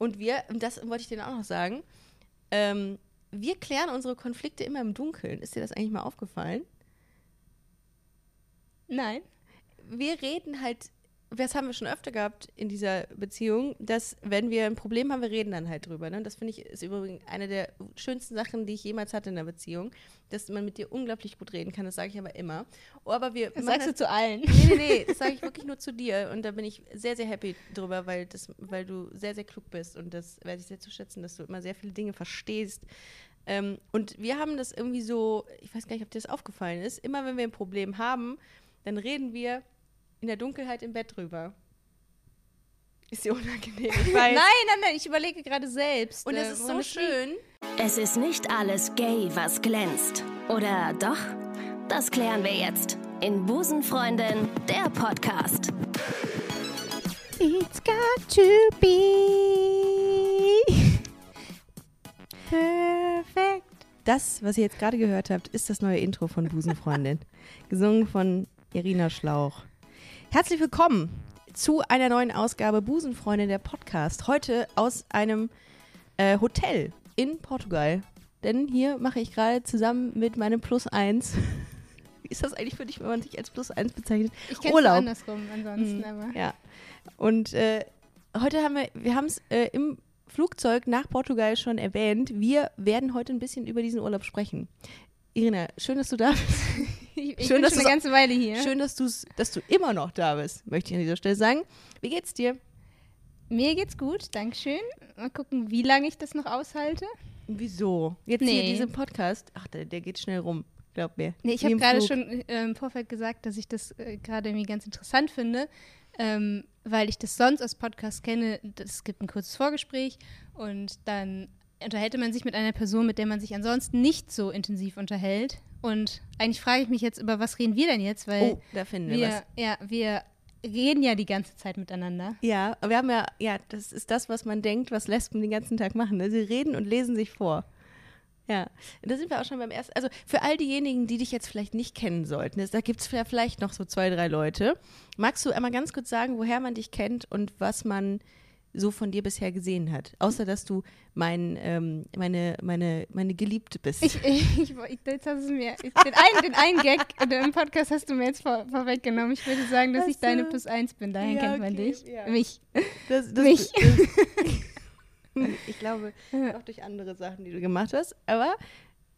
Und wir, und das wollte ich dir auch noch sagen, ähm, wir klären unsere Konflikte immer im Dunkeln. Ist dir das eigentlich mal aufgefallen? Nein. Wir reden halt das haben wir schon öfter gehabt in dieser Beziehung, dass wenn wir ein Problem haben, wir reden dann halt drüber. Ne? Das finde ich ist übrigens eine der schönsten Sachen, die ich jemals hatte in der Beziehung, dass man mit dir unglaublich gut reden kann. Das sage ich aber immer. Oh, aber wir das sagst du zu allen. Nee, nee, nee, das sage ich wirklich nur zu dir. Und da bin ich sehr, sehr happy drüber, weil, das, weil du sehr, sehr klug bist. Und das werde ich sehr zu schätzen, dass du immer sehr viele Dinge verstehst. Ähm, und wir haben das irgendwie so, ich weiß gar nicht, ob dir das aufgefallen ist, immer wenn wir ein Problem haben, dann reden wir in der Dunkelheit im Bett drüber. Ist dir unangenehm? Ich weiß. nein, nein, nein, ich überlege gerade selbst. Und es äh, ist so schön. Es ist nicht alles gay, was glänzt. Oder doch? Das klären wir jetzt in Busenfreundin, der Podcast. It's got to be perfect. Das, was ihr jetzt gerade gehört habt, ist das neue Intro von Busenfreundin. Gesungen von Irina Schlauch. Herzlich willkommen zu einer neuen Ausgabe Busenfreunde der Podcast. Heute aus einem äh, Hotel in Portugal. Denn hier mache ich gerade zusammen mit meinem Plus 1. Wie ist das eigentlich für dich, wenn man sich als Plus 1 bezeichnet? Ich kenne es andersrum ansonsten, mhm. aber. Ja. Und äh, heute haben wir, wir haben es äh, im Flugzeug nach Portugal schon erwähnt. Wir werden heute ein bisschen über diesen Urlaub sprechen. Irina, schön, dass du da bist. Ich, ich schön, bin schon eine ganze Weile hier. Schön, dass, dass du immer noch da bist, möchte ich an dieser Stelle sagen. Wie geht's dir? Mir geht's gut, Dankeschön. Mal gucken, wie lange ich das noch aushalte. Wieso? Jetzt nee. hier diesen Podcast. Ach, der, der geht schnell rum, glaub mir. Nee, ich habe gerade schon äh, im Vorfeld gesagt, dass ich das äh, gerade irgendwie ganz interessant finde, ähm, weil ich das sonst aus Podcasts kenne. Es gibt ein kurzes Vorgespräch und dann unterhält man sich mit einer Person, mit der man sich ansonsten nicht so intensiv unterhält. Und eigentlich frage ich mich jetzt, über was reden wir denn jetzt? Weil oh, da finden wir, wir was. Ja, wir reden ja die ganze Zeit miteinander. Ja, wir haben ja, ja, das ist das, was man denkt, was Lesben den ganzen Tag machen. Ne? Sie reden und lesen sich vor. Ja, da sind wir auch schon beim ersten. Also für all diejenigen, die dich jetzt vielleicht nicht kennen sollten, da gibt es vielleicht noch so zwei, drei Leute. Magst du einmal ganz kurz sagen, woher man dich kennt und was man so von dir bisher gesehen hat. Außer, dass du mein, ähm, meine, meine, meine Geliebte bist. Ich, ich, ich, jetzt hast du mir, den einen, den einen Gag im Podcast hast du mir jetzt vor, vorweggenommen. Ich würde sagen, dass also, ich deine Plus Eins bin. Daher ja, kennt man okay, dich. Ja. Mich. Das, das, Mich. Das, ich glaube, auch durch andere Sachen, die du gemacht hast. Aber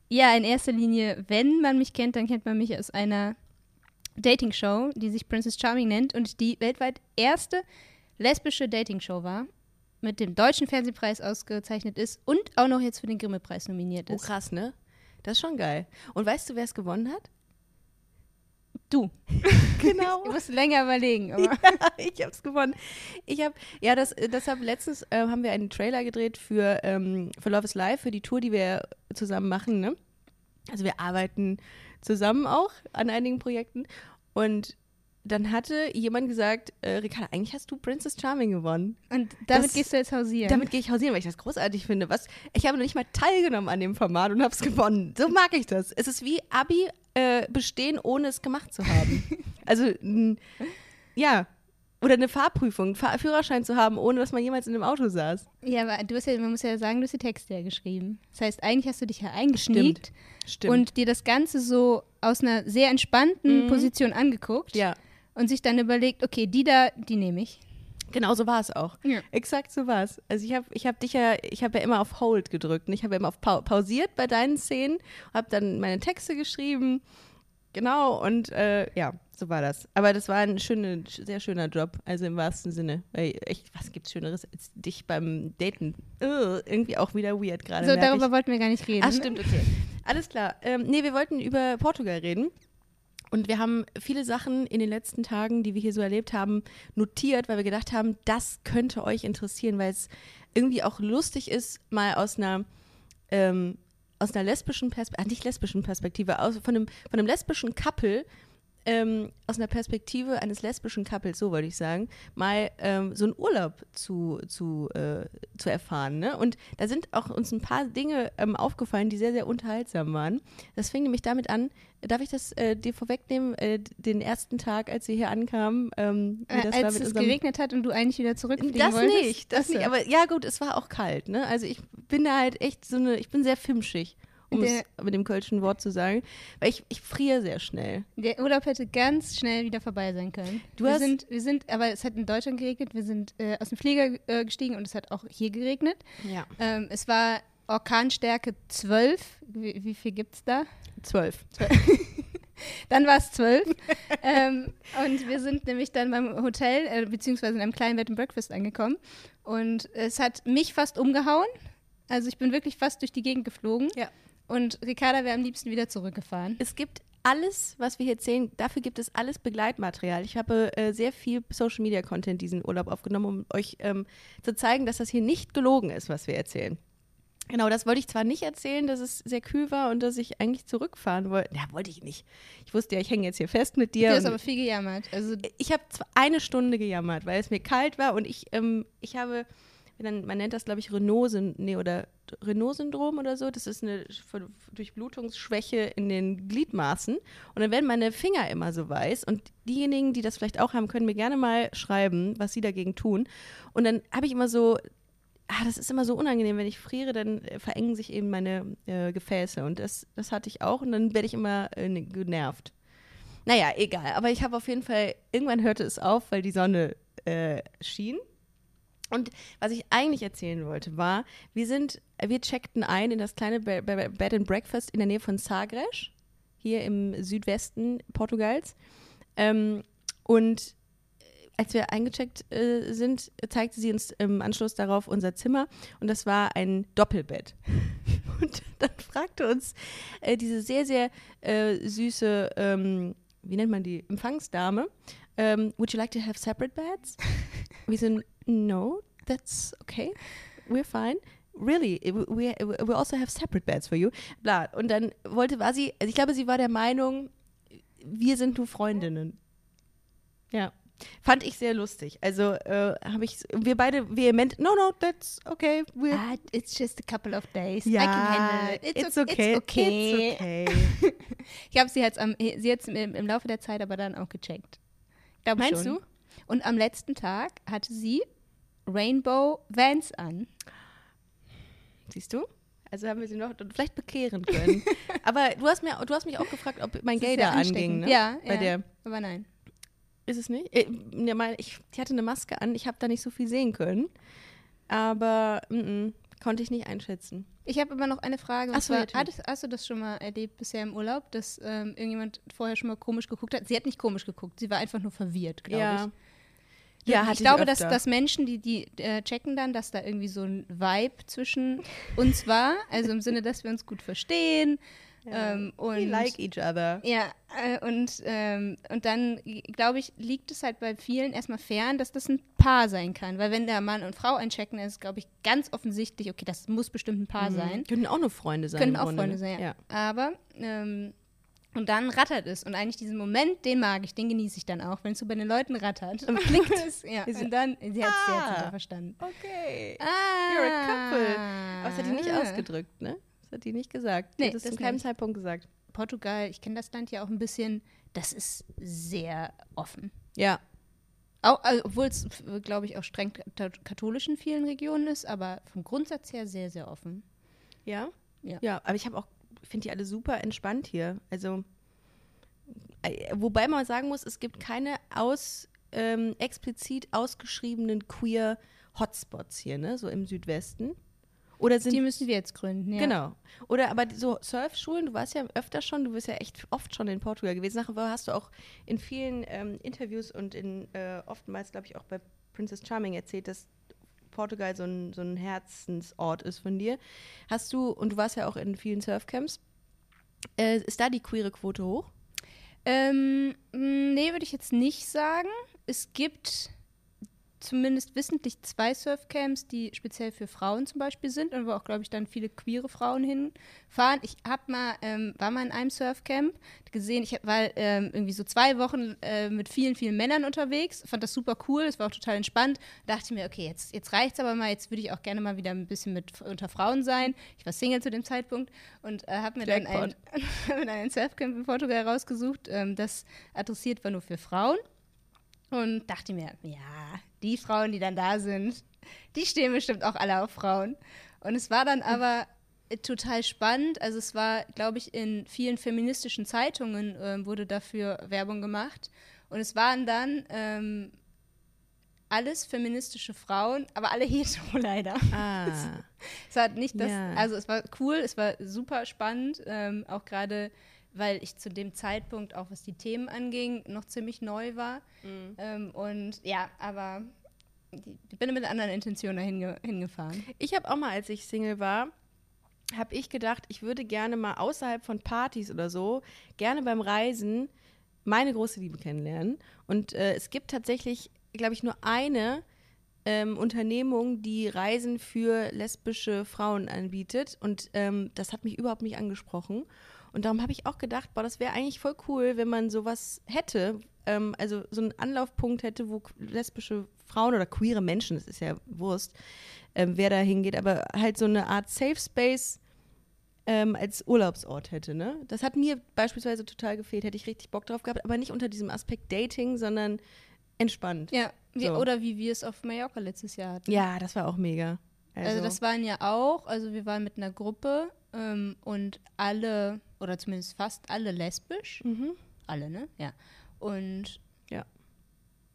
ja, in erster Linie, wenn man mich kennt, dann kennt man mich aus einer Dating-Show, die sich Princess Charming nennt und die weltweit erste lesbische Dating-Show war, mit dem Deutschen Fernsehpreis ausgezeichnet ist und auch noch jetzt für den Grimme-Preis nominiert oh, ist. Oh, krass, ne? Das ist schon geil. Und weißt du, wer es gewonnen hat? Du. genau. Du musst länger überlegen. Aber. Ja, ich hab's gewonnen. Ich habe, ja, das, deshalb letztens äh, haben wir einen Trailer gedreht für, ähm, für Love is Life, für die Tour, die wir zusammen machen, ne? Also wir arbeiten zusammen auch an einigen Projekten und dann hatte jemand gesagt, äh, Ricarda, eigentlich hast du Princess Charming gewonnen. Und damit das, gehst du jetzt hausieren. Damit gehe ich hausieren, weil ich das großartig finde. Was, ich habe noch nicht mal teilgenommen an dem Format und habe es gewonnen. So mag ich das. Es ist wie Abi äh, bestehen, ohne es gemacht zu haben. also, ja. Oder eine Fahrprüfung, Fahr Führerschein zu haben, ohne dass man jemals in einem Auto saß. Ja, aber du hast ja, man muss ja sagen, du hast die Texte ja geschrieben. Das heißt, eigentlich hast du dich ja eingeschniegt Stimmt. und dir das Ganze so aus einer sehr entspannten mhm. Position angeguckt. Ja und sich dann überlegt, okay, die da, die nehme ich. Genau so war es auch. Ja. Exakt so war es. Also ich habe ich hab dich ja, ich habe ja immer auf Hold gedrückt und ich habe ja immer auf pa pausiert bei deinen Szenen, habe dann meine Texte geschrieben. Genau, und äh, ja, so war das. Aber das war ein schöner, sehr schöner Job, also im wahrsten Sinne. Weil echt, was gibt's Schöneres als dich beim Daten? Uh, irgendwie auch wieder weird gerade. So, darüber ich. wollten wir gar nicht reden. Ach, stimmt, okay. Alles klar. Ähm, nee, wir wollten über Portugal reden. Und wir haben viele Sachen in den letzten Tagen, die wir hier so erlebt haben, notiert, weil wir gedacht haben, das könnte euch interessieren, weil es irgendwie auch lustig ist, mal aus einer ähm, aus einer lesbischen Perspektive, äh, nicht lesbischen Perspektive, aus, von, einem, von einem lesbischen Couple ähm, aus einer Perspektive eines lesbischen Couples, so wollte ich sagen, mal ähm, so einen Urlaub zu, zu, äh, zu erfahren. Ne? Und da sind auch uns ein paar Dinge ähm, aufgefallen, die sehr, sehr unterhaltsam waren. Das fing nämlich damit an, darf ich das äh, dir vorwegnehmen, äh, den ersten Tag, als wir hier ankamen? Ähm, wie das als es geregnet hat und du eigentlich wieder zurückfliegen das wolltest? Nicht, das nicht, aber ja gut, es war auch kalt. Ne? Also ich bin da halt echt so eine, ich bin sehr fimschig um es mit dem kölschen Wort zu sagen. Weil ich, ich friere sehr schnell. Der Urlaub hätte ganz schnell wieder vorbei sein können. Du wir, sind, wir sind, aber es hat in Deutschland geregnet. Wir sind äh, aus dem Flieger äh, gestiegen und es hat auch hier geregnet. Ja. Ähm, es war Orkanstärke 12. Wie, wie viel gibt es da? 12. 12. dann war es 12. ähm, und wir sind nämlich dann beim Hotel, äh, beziehungsweise in einem kleinen Bed and Breakfast angekommen. Und es hat mich fast umgehauen. Also ich bin wirklich fast durch die Gegend geflogen. Ja. Und Ricarda wäre am liebsten wieder zurückgefahren. Es gibt alles, was wir hier erzählen, dafür gibt es alles Begleitmaterial. Ich habe äh, sehr viel Social Media Content diesen Urlaub aufgenommen, um euch ähm, zu zeigen, dass das hier nicht gelogen ist, was wir erzählen. Genau, das wollte ich zwar nicht erzählen, dass es sehr kühl war und dass ich eigentlich zurückfahren wollte. Ja, wollte ich nicht. Ich wusste ja, ich hänge jetzt hier fest mit dir. Du hast aber viel gejammert. Also ich habe eine Stunde gejammert, weil es mir kalt war und ich, ähm, ich habe man nennt das, glaube ich, Renault, nee, oder Renault-Syndrom oder so. Das ist eine Durchblutungsschwäche in den Gliedmaßen. Und dann werden meine Finger immer so weiß. Und diejenigen, die das vielleicht auch haben, können mir gerne mal schreiben, was sie dagegen tun. Und dann habe ich immer so, ah, das ist immer so unangenehm, wenn ich friere, dann äh, verengen sich eben meine äh, Gefäße. Und das, das hatte ich auch. Und dann werde ich immer äh, ne, genervt. Naja, egal. Aber ich habe auf jeden Fall, irgendwann hörte es auf, weil die Sonne äh, schien. Und was ich eigentlich erzählen wollte, war, wir sind, wir checkten ein in das kleine Bed and Breakfast in der Nähe von Sagres, hier im Südwesten Portugals. Ähm, und als wir eingecheckt äh, sind, zeigte sie uns im Anschluss darauf unser Zimmer und das war ein Doppelbett. Und dann fragte uns äh, diese sehr, sehr äh, süße, ähm, wie nennt man die, Empfangsdame, um, ähm, would you like to have separate beds? Wir sind, no, that's okay. We're fine. Really, we, we also have separate beds for you. Bla. Und dann wollte, war sie, also ich glaube, sie war der Meinung, wir sind nur Freundinnen. Ja. Fand ich sehr lustig. Also äh, habe ich, wir beide vehement, no, no, that's okay. We're ah, it's just a couple of days. Ja, I can handle it. It's, it's okay. It's okay. It's okay. ich habe sie jetzt, am, sie jetzt im, im Laufe der Zeit aber dann auch gecheckt. Glaub Meinst schon. du? Und am letzten Tag hatte sie Rainbow Vans an. Siehst du? Also haben wir sie noch vielleicht bekehren können. Aber du hast, mir, du hast mich auch gefragt, ob mein Gay da anging. Ne? Ja, Bei ja, der. aber nein. Ist es nicht? Äh, ich, die hatte eine Maske an, ich habe da nicht so viel sehen können. Aber m -m, konnte ich nicht einschätzen. Ich habe immer noch eine Frage. Achso, zwar, hattest, hast du das schon mal erlebt bisher im Urlaub, dass ähm, irgendjemand vorher schon mal komisch geguckt hat? Sie hat nicht komisch geguckt, sie war einfach nur verwirrt, glaube ja. ich. Ja, ich glaube, dass, dass Menschen, die, die äh, checken dann, dass da irgendwie so ein Vibe zwischen uns war. Also im Sinne, dass wir uns gut verstehen. Ja. Ähm, und, We like each other. Ja, äh, und, ähm, und dann, glaube ich, liegt es halt bei vielen erstmal fern, dass das ein Paar sein kann. Weil wenn der Mann und Frau einchecken, ist, glaube ich, ganz offensichtlich, okay, das muss bestimmt ein Paar mhm. sein. Können auch nur Freunde sein. Können auch Freunde ne? sein, ja. ja. Aber ähm, und dann rattert es. Und eigentlich diesen Moment, den mag ich, den genieße ich dann auch, wenn es so bei den Leuten rattert. Und klickt es. Ja. Und dann, sie hat es ah, verstanden. Okay. Ah. You're a couple. Aber das hat die nicht ausgedrückt, ne? Hat die nicht gesagt. Nee, das ist zu keinem nicht. Zeitpunkt gesagt. Portugal, ich kenne das Land ja auch ein bisschen, das ist sehr offen. Ja. Also, obwohl es, glaube ich, auch streng katholisch in vielen Regionen ist, aber vom Grundsatz her sehr, sehr offen. Ja? Ja. Ja, aber ich habe auch finde die alle super entspannt hier. Also, äh, wobei man sagen muss, es gibt keine aus, ähm, explizit ausgeschriebenen queer Hotspots hier, ne, so im Südwesten. Oder sind, die müssen wir jetzt gründen, ja. Genau. Oder aber so Surfschulen, du warst ja öfter schon, du bist ja echt oft schon in Portugal gewesen. Nachher hast du auch in vielen ähm, Interviews und in äh, oftmals, glaube ich, auch bei Princess Charming erzählt, dass Portugal so ein, so ein Herzensort ist von dir. Hast du, und du warst ja auch in vielen Surfcamps, äh, ist da die queere Quote hoch? Ähm, nee, würde ich jetzt nicht sagen. Es gibt zumindest wissentlich zwei Surfcamps, die speziell für Frauen zum Beispiel sind und wo auch, glaube ich, dann viele queere Frauen hinfahren. Ich hab mal, ähm, war mal in einem Surfcamp gesehen, ich war ähm, irgendwie so zwei Wochen äh, mit vielen, vielen Männern unterwegs, fand das super cool, es war auch total entspannt. Dachte mir, okay, jetzt, jetzt reicht's aber mal, jetzt würde ich auch gerne mal wieder ein bisschen mit unter Frauen sein. Ich war Single zu dem Zeitpunkt und äh, habe mir dann ein, ein Surfcamp in Portugal rausgesucht, ähm, das adressiert war nur für Frauen. Und dachte mir, ja, die Frauen, die dann da sind, die stehen bestimmt auch alle auf Frauen. Und es war dann hm. aber total spannend. Also es war, glaube ich, in vielen feministischen Zeitungen äh, wurde dafür Werbung gemacht. Und es waren dann ähm, alles feministische Frauen, aber alle hetero leider. Ah. es, es war nicht das, ja. also es war cool, es war super spannend, ähm, auch gerade weil ich zu dem Zeitpunkt, auch was die Themen anging, noch ziemlich neu war. Mhm. Ähm, und ja, aber ich bin mit anderen Intentionen dahin hingefahren. Ich habe auch mal, als ich Single war, habe ich gedacht, ich würde gerne mal außerhalb von Partys oder so, gerne beim Reisen meine große Liebe kennenlernen. Und äh, es gibt tatsächlich, glaube ich, nur eine ähm, Unternehmung, die Reisen für lesbische Frauen anbietet. Und ähm, das hat mich überhaupt nicht angesprochen. Und darum habe ich auch gedacht, boah, das wäre eigentlich voll cool, wenn man sowas hätte, ähm, also so einen Anlaufpunkt hätte, wo lesbische Frauen oder queere Menschen, das ist ja Wurst, ähm, wer da hingeht, aber halt so eine Art Safe Space ähm, als Urlaubsort hätte, ne? Das hat mir beispielsweise total gefehlt, hätte ich richtig Bock drauf gehabt, aber nicht unter diesem Aspekt Dating, sondern entspannt. Ja, wie, so. oder wie wir es auf Mallorca letztes Jahr hatten. Ja, das war auch mega. Also, also das waren ja auch, also wir waren mit einer Gruppe ähm, und alle, oder zumindest fast alle lesbisch. Mhm. Alle, ne? Ja. Und ja.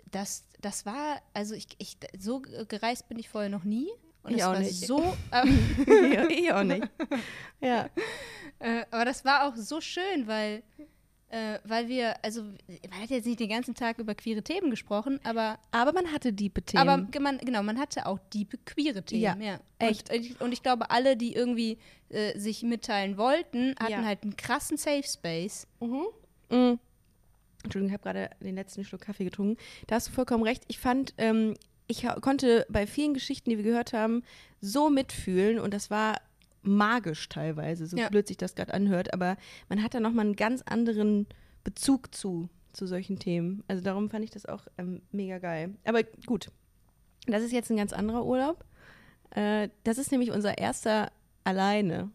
Das, das war, also ich, ich, so gereist bin ich vorher noch nie. Und ich auch nicht. So, ähm, ich auch nicht. Ja. Äh, aber das war auch so schön, weil, äh, weil wir, also, man hat jetzt nicht den ganzen Tag über queere Themen gesprochen, aber. Aber man hatte diepe Themen. Aber man, genau, man hatte auch diepe queere Themen. Ja, ja. echt. Und, und, ich glaube, alle, die irgendwie äh, sich mitteilen wollten, hatten ja. halt einen krassen Safe Space. Mhm. Mhm. Entschuldigung, ich habe gerade den letzten Schluck Kaffee getrunken. Da hast du vollkommen recht. Ich fand, ähm, ich konnte bei vielen Geschichten, die wir gehört haben, so mitfühlen und das war magisch teilweise, so ja. blöd sich das gerade anhört, aber man hat da nochmal einen ganz anderen Bezug zu, zu solchen Themen. Also darum fand ich das auch ähm, mega geil. Aber gut, das ist jetzt ein ganz anderer Urlaub. Äh, das ist nämlich unser erster alleine.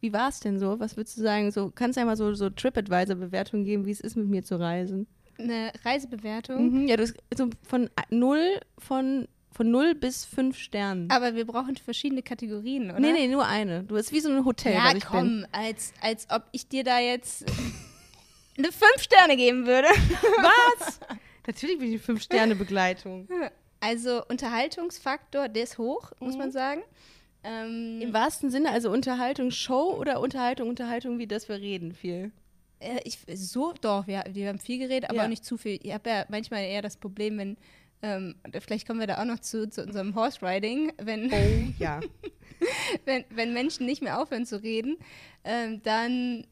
Wie war es denn so? Was würdest du sagen? So, kannst du ja mal so, so TripAdvisor-Bewertungen geben, wie es ist, mit mir zu reisen? Eine Reisebewertung? Mhm, ja, du hast so von null, von, von null bis fünf Sternen. Aber wir brauchen verschiedene Kategorien, oder? Nee, nee, nur eine. Du bist wie so ein Hotel, ja, ich komm, bin. Als, als ob ich dir da jetzt eine fünf Sterne geben würde. Was? Natürlich bin ich fünf Sterne Begleitung. Also Unterhaltungsfaktor, der ist hoch, muss mhm. man sagen. Ähm, Im wahrsten Sinne, also Unterhaltung, Show oder Unterhaltung, Unterhaltung, wie das wir reden, viel? Äh, ich, so, doch, wir, wir haben viel geredet, aber ja. auch nicht zu viel. Ich habe ja manchmal eher das Problem, wenn, ähm, vielleicht kommen wir da auch noch zu, zu unserem Horse Riding, wenn, oh, ja. wenn, wenn Menschen nicht mehr aufhören zu reden, ähm, dann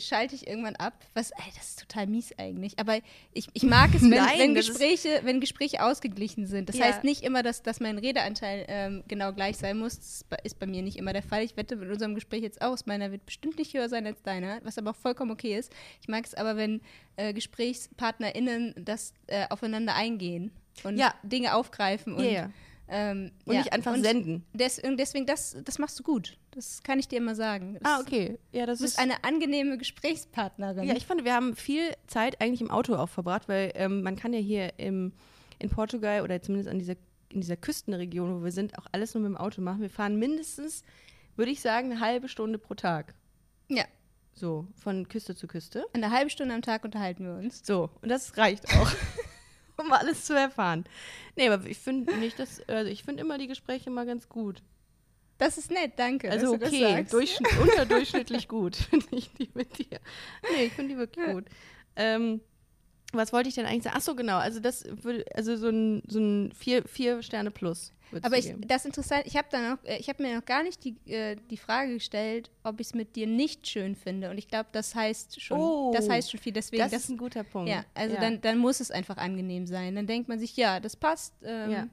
schalte ich irgendwann ab. Was, ey, das ist total mies eigentlich. Aber ich, ich mag es, wenn, Nein, wenn Gespräche, wenn Gespräche ausgeglichen sind. Das ja. heißt nicht immer, dass, dass mein Redeanteil ähm, genau gleich sein muss. Das ist bei mir nicht immer der Fall. Ich wette mit unserem Gespräch jetzt aus. Meiner wird bestimmt nicht höher sein als deiner, was aber auch vollkommen okay ist. Ich mag es aber, wenn äh, GesprächspartnerInnen das äh, aufeinander eingehen und ja. Dinge aufgreifen und yeah. Ähm, und ja, nicht einfach und senden. Des, deswegen, das, das machst du gut. Das kann ich dir immer sagen. Das, ah, okay. Ja, das du bist ist eine angenehme Gesprächspartnerin. Ja, ich fand, wir haben viel Zeit eigentlich im Auto auch verbracht, weil ähm, man kann ja hier im, in Portugal oder zumindest an dieser, in dieser Küstenregion, wo wir sind, auch alles nur mit dem Auto machen. Wir fahren mindestens, würde ich sagen, eine halbe Stunde pro Tag. Ja. So, von Küste zu Küste. Eine halbe Stunde am Tag unterhalten wir uns. So, und das reicht auch. um alles zu erfahren. Nee, aber ich finde nicht, dass, also ich finde immer die Gespräche mal ganz gut. Das ist nett, danke. Also okay, unterdurchschnittlich gut finde ich die mit dir. Nee, ich finde die wirklich ja. gut. Ähm, was wollte ich denn eigentlich sagen? Ach so, genau. Also das würde, also so ein, so ein vier, vier Sterne plus. Aber ich, das ist interessant. Ich habe noch, äh, ich habe mir noch gar nicht die, äh, die Frage gestellt, ob ich es mit dir nicht schön finde. Und ich glaube, das heißt schon, oh, das heißt schon viel. Deswegen, das, das ist ein guter Punkt. Ja, also ja. Dann, dann muss es einfach angenehm sein. Dann denkt man sich, ja, das passt. Ähm, ja.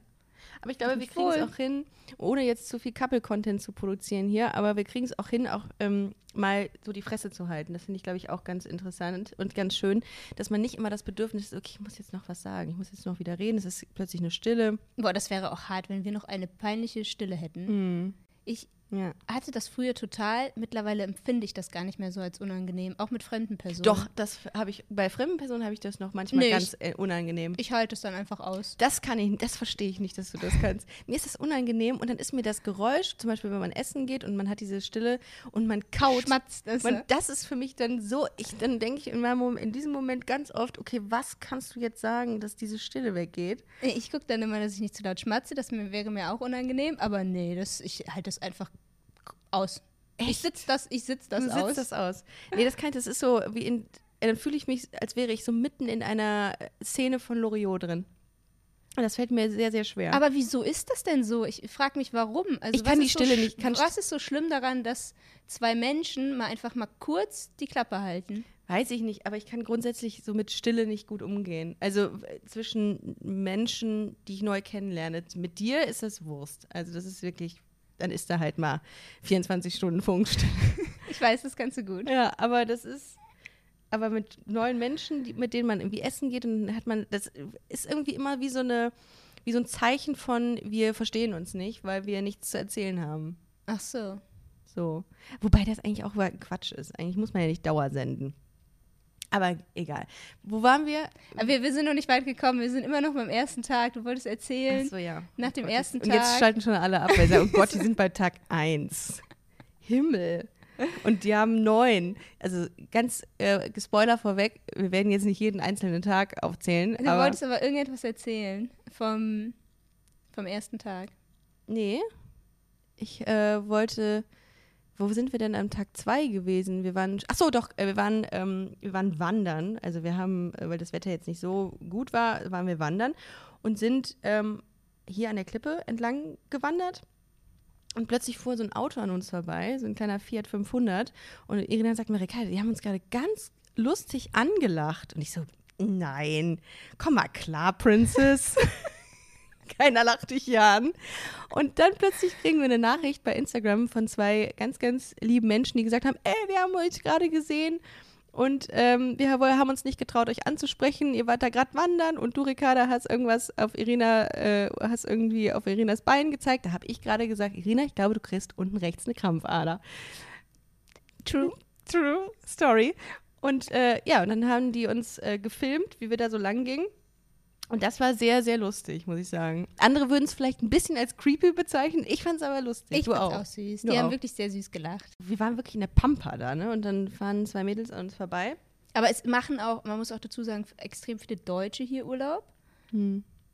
Aber ich glaube, wir kriegen es auch hin, ohne jetzt zu viel Couple-Content zu produzieren hier, aber wir kriegen es auch hin, auch ähm, mal so die Fresse zu halten. Das finde ich, glaube ich, auch ganz interessant und ganz schön, dass man nicht immer das Bedürfnis hat, okay, ich muss jetzt noch was sagen, ich muss jetzt noch wieder reden, es ist plötzlich eine Stille. Boah, das wäre auch hart, wenn wir noch eine peinliche Stille hätten. Ich Ja. hatte das früher total. Mittlerweile empfinde ich das gar nicht mehr so als unangenehm, auch mit fremden Personen. Doch, das habe ich, bei fremden Personen habe ich das noch manchmal Nee, ganz äh, unangenehm. Ich halte es dann einfach aus. Das kann ich, das verstehe ich nicht, dass du das kannst. mir ist das unangenehm und dann ist mir das Geräusch, zum Beispiel, wenn man essen geht und man hat diese Stille und man kaut. Schmatzt es, Man, ne? das ist für mich dann so, ich, dann denke ich in, meinem Moment, in diesem Moment ganz oft, okay, was kannst du jetzt sagen, dass diese Stille weggeht? Ich gucke dann immer, dass ich nicht zu laut schmatze. Das wäre mir auch unangenehm. Aber nee, das, ich halte das einfach aus. Ich sitze das, ich sitz das du aus. sitzt das aus. Nee, das kann ich, das ist so wie in, äh, dann fühle ich mich, als wäre ich so mitten in einer Szene von Loriot drin. Und das fällt mir sehr, sehr schwer. Aber wieso ist das denn so? Ich frage mich, warum. Also Ich kann die Stille so, nicht- was ist so schlimm daran, dass zwei Menschen mal einfach mal kurz die Klappe halten? Weiß ich nicht, aber ich kann grundsätzlich so mit Stille nicht gut umgehen. Also äh, zwischen Menschen, die ich neu kennenlerne. Mit dir ist das Wurst. Also das ist wirklich, dann ist da halt mal 24 Stunden Funkstille. Ich weiß, das du gut. Ja, aber das ist, aber mit neuen Menschen, die, mit denen man irgendwie essen geht und dann hat man, das ist irgendwie immer wie so eine, wie so ein Zeichen von, wir verstehen uns nicht, weil wir nichts zu erzählen haben. Ach so. So. Wobei das eigentlich auch Quatsch ist. Eigentlich muss man ja nicht Dauer senden. Aber egal. Wo waren wir? Wir, wir sind noch nicht weit gekommen. Wir sind immer noch beim ersten Tag. Du wolltest erzählen. Achso, ja. Nach dem Gott, ersten Und jetzt Tag. schalten schon alle ab, weil sie sagen, oh Gott, die sind bei Tag 1. Himmel. Und die haben neun. Also ganz äh, Spoiler vorweg, wir werden jetzt nicht jeden einzelnen Tag aufzählen. Du aber wolltest aber irgendetwas erzählen vom, vom ersten Tag. nee, ich äh, wollte. Wo sind wir denn am Tag zwei gewesen? Wir waren, ach so, doch, äh, wir waren, ähm, wir waren wandern. Also wir haben, äh, weil das Wetter jetzt nicht so gut war, waren wir wandern und sind ähm, hier an der Klippe entlang gewandert. Und plötzlich fuhr so ein Auto an uns vorbei, so ein kleiner Fiat 500. Und Irina sagt mir, Ricardo, die haben uns gerade ganz lustig angelacht. Und ich so, nein, komm mal klar, Princess. Keiner lacht dich hier an. Und dann plötzlich kriegen wir eine Nachricht bei Instagram von zwei ganz, ganz lieben Menschen, die gesagt haben, ey, wir haben euch gerade gesehen und ähm, wir haben uns nicht getraut, euch anzusprechen. Ihr wart da gerade wandern und du, Ricarda, hast irgendwas auf Irina, äh, hast irgendwie auf Irinas Bein gezeigt. Da habe ich gerade gesagt, Irina, ich glaube, du kriegst unten rechts eine Krampfader. True, true story. Und äh, ja, und dann haben die uns äh, gefilmt, wie wir da so lang gingen. Und das war sehr, sehr lustig, muss ich sagen. Andere würden es vielleicht ein bisschen als creepy bezeichnen. Ich fand es aber lustig. Ich du fand's auch. auch süß. Du Die haben auch. wirklich sehr süß gelacht. Wir waren wirklich in der Pampa da, ne? Und dann fahren zwei Mädels an uns vorbei. Aber es machen auch, man muss auch dazu sagen, extrem viele Deutsche hier Urlaub.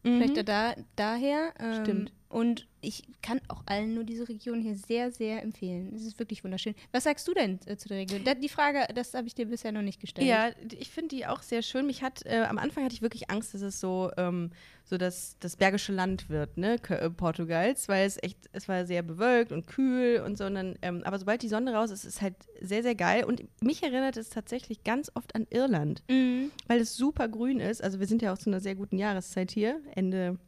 Vielleicht da, da daher. Ähm, Mhm. Stimmt. Und ich kann auch allen nur diese Region hier sehr, sehr empfehlen. Es ist wirklich wunderschön. Was sagst du denn äh, zu der Region? Da, die Frage, das habe ich dir bisher noch nicht gestellt. Ja, ich finde die auch sehr schön. Mich hat, äh, am Anfang hatte ich wirklich Angst, dass es so, ähm, so das, das Bergische Land wird, ne, äh, Portugals, weil es echt, es war sehr bewölkt und kühl und so. Und dann, ähm, aber sobald die Sonne raus ist, ist es halt sehr, sehr geil. Und mich erinnert es tatsächlich ganz oft an Irland, Mhm. weil es super grün ist. Also wir sind ja auch zu einer sehr guten Jahreszeit hier, Ende,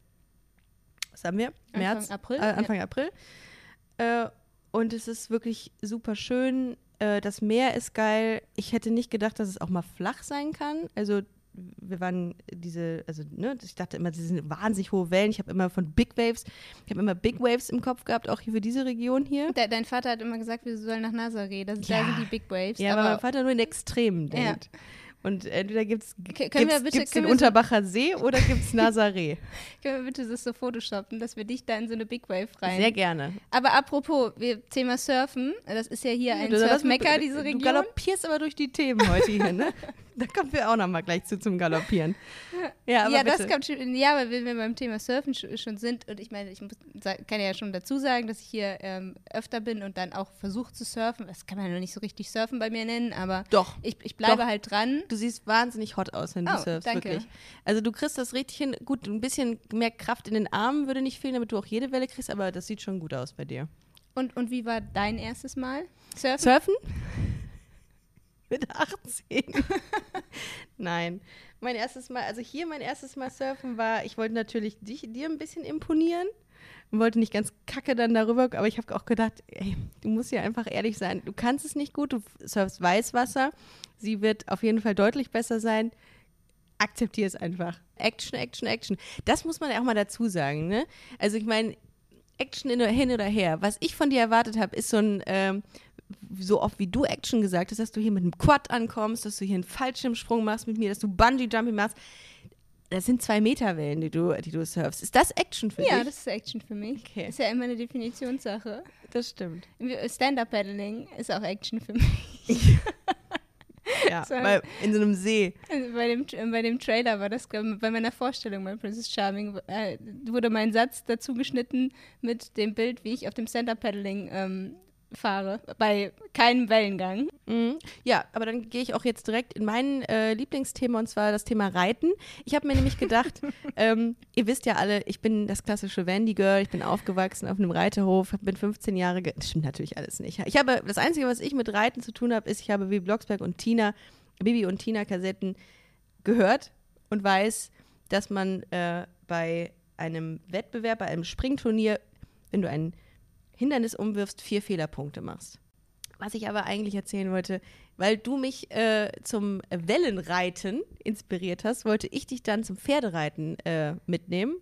was haben wir? Anfang März, April, Äh, ja. Anfang April. Äh, und es ist wirklich super schön. Äh, das Meer ist geil. Ich hätte nicht gedacht, dass es auch mal flach sein kann. Also wir waren diese, also ne, ich dachte immer, das sind wahnsinnig hohe Wellen. Ich habe immer von Big Waves, ich habe immer Big Waves im Kopf gehabt, auch hier für diese Region hier. De dein Vater hat immer gesagt, wir sollen nach Nazaré. Das, Ja. Da sind die Big Waves. Ja, aber aber mein Vater nur in Extremen Ja. Und entweder gibt es den Unterbacher See oder gibt es Nazaré. können wir bitte das so photoshoppen, dass wir dich da in so eine Big Wave rein. Sehr gerne. aber apropos, wir, Thema Surfen, das ist ja hier ein Du- das- Surf-Mecker, du- diese Du Region. galoppierst aber durch die Themen heute hier, ne? da kommen wir auch noch mal gleich zu zum Galoppieren. Ja, aber ja, das kommt schon. Ja, aber wenn wir beim Thema Surfen sch schon sind, und ich meine, ich muss, kann ja schon dazu sagen, dass ich hier ähm, öfter bin und dann auch versuche zu surfen. Das kann man ja noch nicht so richtig surfen bei mir nennen, aber Doch. ich, ich bleibe Doch. halt dran. Du siehst wahnsinnig hot aus, wenn du Oh, surfst, danke. wirklich. Also du kriegst das richtig hin. Gut, ein bisschen mehr Kraft in den Armen würde nicht fehlen, damit du auch jede Welle kriegst, aber das sieht schon gut aus bei dir. Und, und wie war dein erstes Mal? Surfen? Surfen? Mit 18. Nein. Mein erstes Mal, also hier mein erstes Mal surfen war, ich wollte natürlich dich, dir ein bisschen imponieren und wollte nicht ganz kacke dann darüber, aber ich habe auch gedacht, ey, du musst ja einfach ehrlich sein. Du kannst es nicht gut, du surfst Weißwasser. Sie wird auf jeden Fall deutlich besser sein. Akzeptier es einfach. Action, Action, Action. Das muss man ja auch mal dazu sagen, ne? Also ich meine, Action hin oder her. Was ich von dir erwartet habe, ist so ein, ähm, so oft wie du Action gesagt hast, dass du hier mit einem Quad ankommst, dass du hier einen Fallschirmsprung machst mit mir, dass du Bungee-Jumping machst. Das sind zwei Meter Wellen, die du, die du surfst. Ist das Action für ja, dich? Ja, das ist Action für mich. Okay. Ist ja immer eine Definitionssache. Das stimmt. Stand-Up-Paddling ist auch Action für mich. ja, so. bei, in so einem See. Also bei, dem, bei dem Trailer war das, bei meiner Vorstellung bei Princess Charming, äh, wurde mein Satz dazu geschnitten mit dem Bild, wie ich auf dem Stand-Up-Paddling ähm, fahre, bei keinem Wellengang. Mhm. Ja, aber dann gehe ich auch jetzt direkt in mein äh, Lieblingsthema und zwar das Thema Reiten. Ich habe mir nämlich gedacht, ähm, ihr wisst ja alle, ich bin das klassische Vandy Girl, ich bin aufgewachsen auf einem Reiterhof, bin 15 Jahre, das stimmt natürlich alles nicht. Ich habe, das Einzige, was ich mit Reiten zu tun habe, ist, ich habe Bibi Blocksberg und Tina, Bibi und Tina Kassetten gehört und weiß, dass man äh, bei einem Wettbewerb, bei einem Springturnier, wenn du einen Hindernis umwirfst, vier Fehlerpunkte machst. Was ich aber eigentlich erzählen wollte, weil du mich äh, zum Wellenreiten inspiriert hast, wollte ich dich dann zum Pferdereiten äh, mitnehmen.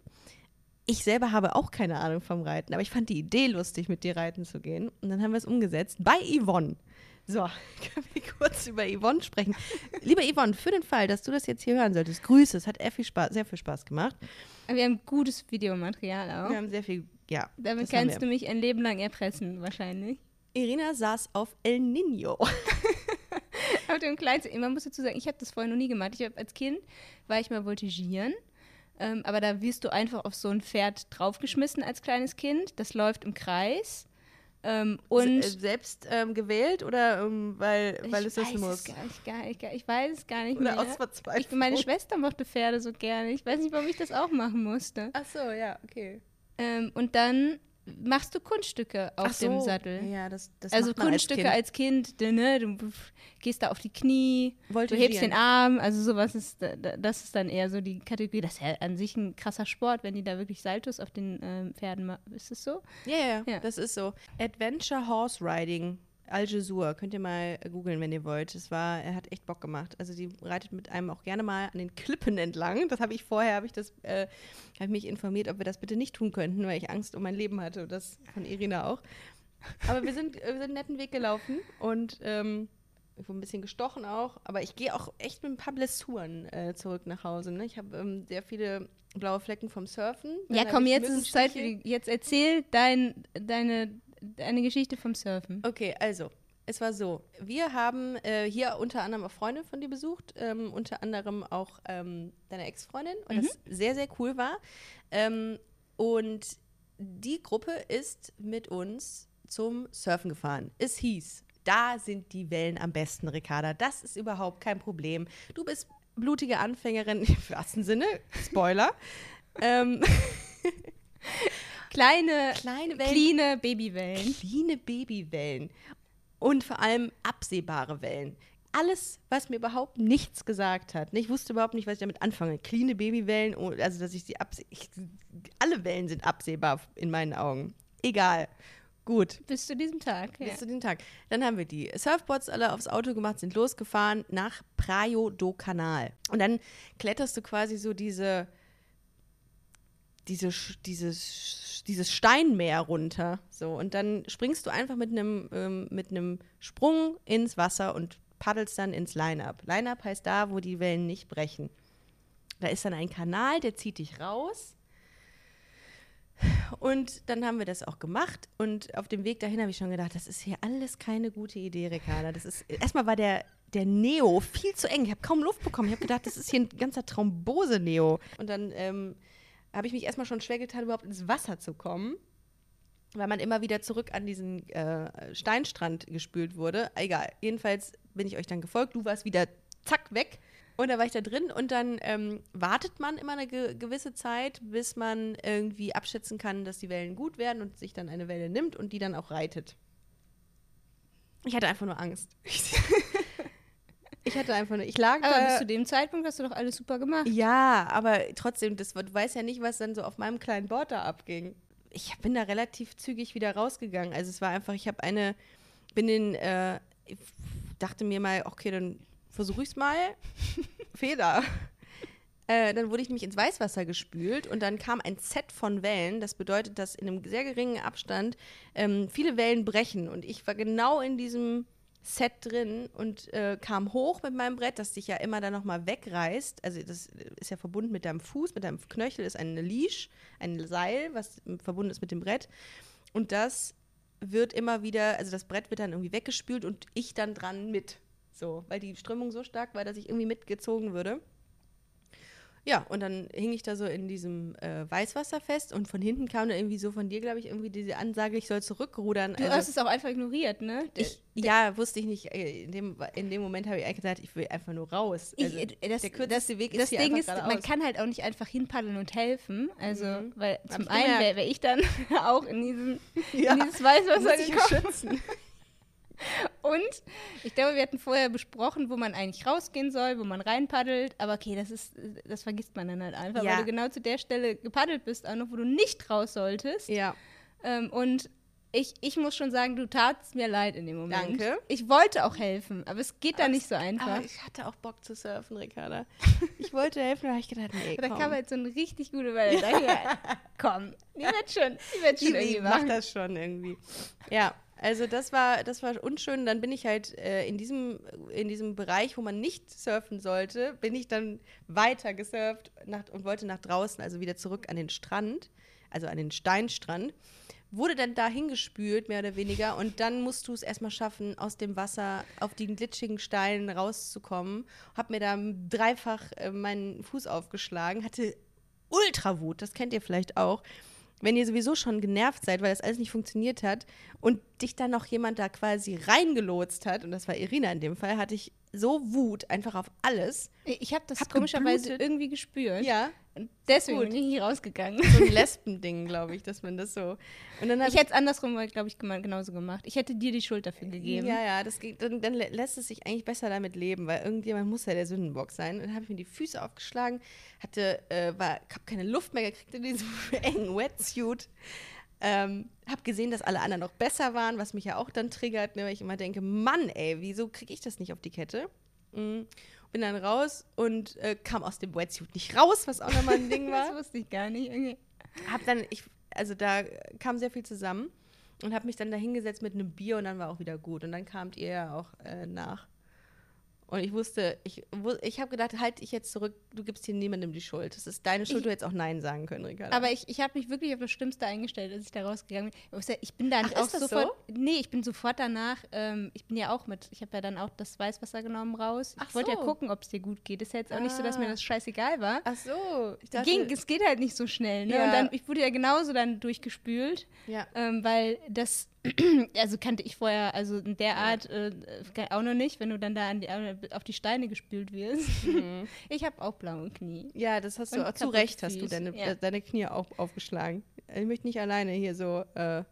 Ich selber habe auch keine Ahnung vom Reiten, aber ich fand die Idee lustig, mit dir reiten zu gehen. Und dann haben wir es umgesetzt bei Yvonne. So, können wir kurz über Yvonne sprechen. Liebe Yvonne, für den Fall, dass du das jetzt hier hören solltest, Grüße. Es hat sehr viel Spaß, sehr viel Spaß gemacht. Wir haben gutes Videomaterial auch. Wir haben sehr viel, ja. Damit kannst du mich ein Leben lang erpressen, wahrscheinlich. Irina saß auf El Nino. auf dem kleinsten. Man muss dazu sagen, ich habe das vorher noch nie gemacht. Ich habe als Kind, war ich mal voltigieren. Ähm, aber da wirst du einfach auf so ein Pferd draufgeschmissen als kleines Kind. Das läuft im Kreis. Ähm, und Se selbst ähm, gewählt oder ähm, weil, weil es das muss? Gar nicht, gar nicht, gar, ich weiß es gar nicht oder mehr. aus Verzweiflung. Ich, meine Schwester mochte Pferde so gerne. Ich weiß nicht, warum ich das auch machen musste. Ach so, ja, okay. Ähm, und dann machst du Kunststücke auf so. dem Sattel. Ja, das, das also Kunststücke als kind. als kind, ne? Du gehst da auf die Knie, du hebst den Arm, also sowas ist, das ist dann eher so die Kategorie. Das ist ja an sich ein krasser Sport, wenn die da wirklich Saltos auf den ähm, Pferden machen. Ist das so? Ja, yeah, ja, das ist so. Adventure Horse Riding. Al Jesur, könnt ihr mal googeln, wenn ihr wollt. Es war, er hat echt Bock gemacht. Also sie reitet mit einem auch gerne mal an den Klippen entlang. Das habe ich vorher, habe ich das, äh, habe mich informiert, ob wir das bitte nicht tun könnten, weil ich Angst um mein Leben hatte das von Irina auch. Aber wir sind, wir sind einen netten Weg gelaufen und ähm, ein bisschen gestochen auch. Aber ich gehe auch echt mit ein paar Blessuren äh, zurück nach Hause. Ne? Ich habe ähm, sehr viele blaue Flecken vom Surfen. ja, komm, jetzt ist es Zeit Jetzt erzähl dein, deine eine Geschichte vom Surfen. Okay, also, es war so. Wir haben äh, hier unter anderem auch Freunde von dir besucht, ähm, unter anderem auch ähm, deine Ex-Freundin, und mhm. das sehr, sehr cool war. Ähm, und die Gruppe ist mit uns zum Surfen gefahren. Es hieß, da sind die Wellen am besten, Ricarda. Das ist überhaupt kein Problem. Du bist blutige Anfängerin im wahrsten Sinne. Spoiler. ähm, Kleine, kleine Wellen. Cleane Babywellen. Cleane Babywellen. Und vor allem absehbare Wellen. Alles, was mir überhaupt nichts gesagt hat. Ich wusste überhaupt nicht, was ich damit anfange. Cleane Babywellen, oh, also dass ich sie absehe. Alle Wellen sind absehbar in meinen Augen. Egal. Gut. Bis zu diesem Tag. Bis ja. zu diesem Tag. Dann haben wir die Surfboards alle aufs Auto gemacht, sind losgefahren nach Praio do Canal. Und dann kletterst du quasi so diese, diese, dieses dieses Steinmeer runter. So, und dann springst du einfach mit einem ähm, mit einem Sprung ins Wasser und paddelst dann ins Line-Up. Line-Up heißt da, wo die Wellen nicht brechen. Da ist dann ein Kanal, der zieht dich raus. Und dann haben wir das auch gemacht. Und auf dem Weg dahin habe ich schon gedacht, das ist hier alles keine gute Idee, Ricarda. Das ist, erstmal war der, der Neo viel zu eng. Ich habe kaum Luft bekommen. Ich habe gedacht, das ist hier ein ganzer Thrombose-Neo. Und dann ähm, habe ich mich erstmal schon schwer getan, überhaupt ins Wasser zu kommen, weil man immer wieder zurück an diesen äh, Steinstrand gespült wurde. Egal, jedenfalls bin ich euch dann gefolgt. Du warst wieder zack weg. Und da war ich da drin und dann ähm, wartet man immer eine ge gewisse Zeit, bis man irgendwie abschätzen kann, dass die Wellen gut werden und sich dann eine Welle nimmt und die dann auch reitet. Ich hatte einfach nur Angst. ich hatte einfach nur, ich lag Aber da. bis zu dem Zeitpunkt hast du doch alles super gemacht. Ja, aber trotzdem, das, du weißt ja nicht, was dann so auf meinem kleinen Board da abging. Ich bin da relativ zügig wieder rausgegangen. Also es war einfach, ich habe eine, bin in, äh, ich dachte mir mal, okay, dann versuche ich es mal. Fehler. Äh, dann wurde ich nämlich ins Weißwasser gespült und dann kam ein Set von Wellen. Das bedeutet, dass in einem sehr geringen Abstand ähm, viele Wellen brechen. Und ich war genau in diesem Set drin und äh, kam hoch mit meinem Brett, das dich ja immer dann nochmal wegreißt. Also das ist ja verbunden mit deinem Fuß, mit deinem Knöchel ist eine Leash, ein Seil, was verbunden ist mit dem Brett. Und das wird immer wieder, also das Brett wird dann irgendwie weggespült und ich dann dran mit. So, weil die Strömung so stark war, dass ich irgendwie mitgezogen würde. Ja, und dann hing ich da so in diesem äh, Weißwasser fest und von hinten kam dann irgendwie so von dir, glaube ich, irgendwie diese Ansage, ich soll zurückrudern. Du Also- hast es auch einfach ignoriert, ne? Der- ich, ja, wusste ich nicht. äh, In dem, in dem Moment habe ich eigentlich gesagt, ich will einfach nur raus. Also, Ich, äh, das, der kürzeste das, Weg das ist hier Ding ist, man geradeaus. kann halt auch nicht einfach hinpaddeln und helfen. Also, Mhm. weil zum einen wäre wär ich dann auch in, diesem, Ja. in dieses Weißwasser muss ich gekommen. Und ich glaube, wir hatten vorher besprochen, wo man eigentlich rausgehen soll, wo man reinpaddelt. Aber okay, das ist, das vergisst man dann halt einfach, Ja. weil du genau zu der Stelle gepaddelt bist, auch noch, wo du nicht raus solltest. Ja, Ähm, und ich, ich muss schon sagen, du tatst mir leid in dem Moment. Danke. Ich wollte auch helfen, aber es geht da nicht so einfach. aber ich hatte auch Bock zu surfen, Ricarda. Ich wollte helfen, aber ich gedacht, nee, Da komm. kam halt so eine richtig gute Welle. Da ich komm, die wird schon, die wird schon die, irgendwie die macht machen. das schon irgendwie. Ja, also das war, das war unschön. Dann bin ich halt äh, in, diesem, in diesem Bereich, wo man nicht surfen sollte, bin ich dann weiter gesurft nach, und wollte nach draußen, also wieder zurück an den Strand, also an den Steinstrand. Wurde dann da hingespült, mehr oder weniger. Und dann musst du es erstmal schaffen, aus dem Wasser auf den glitschigen Steinen rauszukommen. Hab mir da dreifach äh, meinen Fuß aufgeschlagen, hatte Ultrawut, das kennt ihr vielleicht auch. Wenn ihr sowieso schon genervt seid, weil das alles nicht funktioniert hat und dich dann noch jemand da quasi reingelotst hat, und das war Irina in dem Fall, hatte ich so Wut einfach auf alles. Ich habe das Hab komischerweise geblutet. irgendwie gespürt. Ja, Und deswegen gut. bin ich nicht rausgegangen. so ein Lesbending, glaube ich, dass man das so. Und dann Ich hätte es andersrum, glaube ich, genauso gemacht. Ich hätte dir die Schuld dafür gegeben. Ja, ja, das geht, dann, dann lä- lässt es sich eigentlich besser damit leben, weil irgendjemand muss ja der Sündenbock sein. Und dann habe ich mir die Füße aufgeschlagen, hatte, äh, war, habe keine Luft mehr gekriegt in diesem engen Wetsuit. Ähm, habe gesehen, dass alle anderen noch besser waren, was mich ja auch dann triggert, ne, weil ich immer denke, Mann, ey, wieso kriege ich das nicht auf die Kette? Mm. Bin dann raus und äh, kam aus dem Wetsuit nicht raus, was auch nochmal ein Ding war Das wusste ich gar nicht. Okay. hab dann, ich, also da kam sehr viel zusammen und habe mich dann da hingesetzt mit einem Bier und dann war auch wieder gut. Und dann kamt ihr ja auch äh, nach. Und ich wusste, ich, ich habe gedacht, halt ich jetzt zurück, du gibst hier niemandem die Schuld. Das ist deine Schuld, Ich- du hättest auch Nein sagen können, Ricarda. Aber ich, ich habe mich wirklich auf das Schlimmste eingestellt, als ich da rausgegangen bin. Ich bin dann Ach, auch sofort. Nee, ich bin sofort danach. Ähm, ich bin ja auch mit. Ich habe ja dann auch das Weißwasser genommen raus. Ach ich wollte ja so. gucken, ob es dir gut geht. Ist ja jetzt auch nicht so, dass mir Ah. das scheißegal war. Ach so, ich dachte, Ging, es geht halt nicht so schnell. Ne? Ja. Und dann, ich wurde ja genauso dann durchgespült, ja. ähm, weil das, also kannte ich vorher, also in der Art äh, auch noch nicht, wenn du dann da die, auf die Steine gespült wirst. Mhm. Ich habe auch blaue Knie. ja, das hast du auch zu Recht, hast du deine, ja. äh, deine Knie auch aufgeschlagen. Ich möchte nicht alleine hier so äh,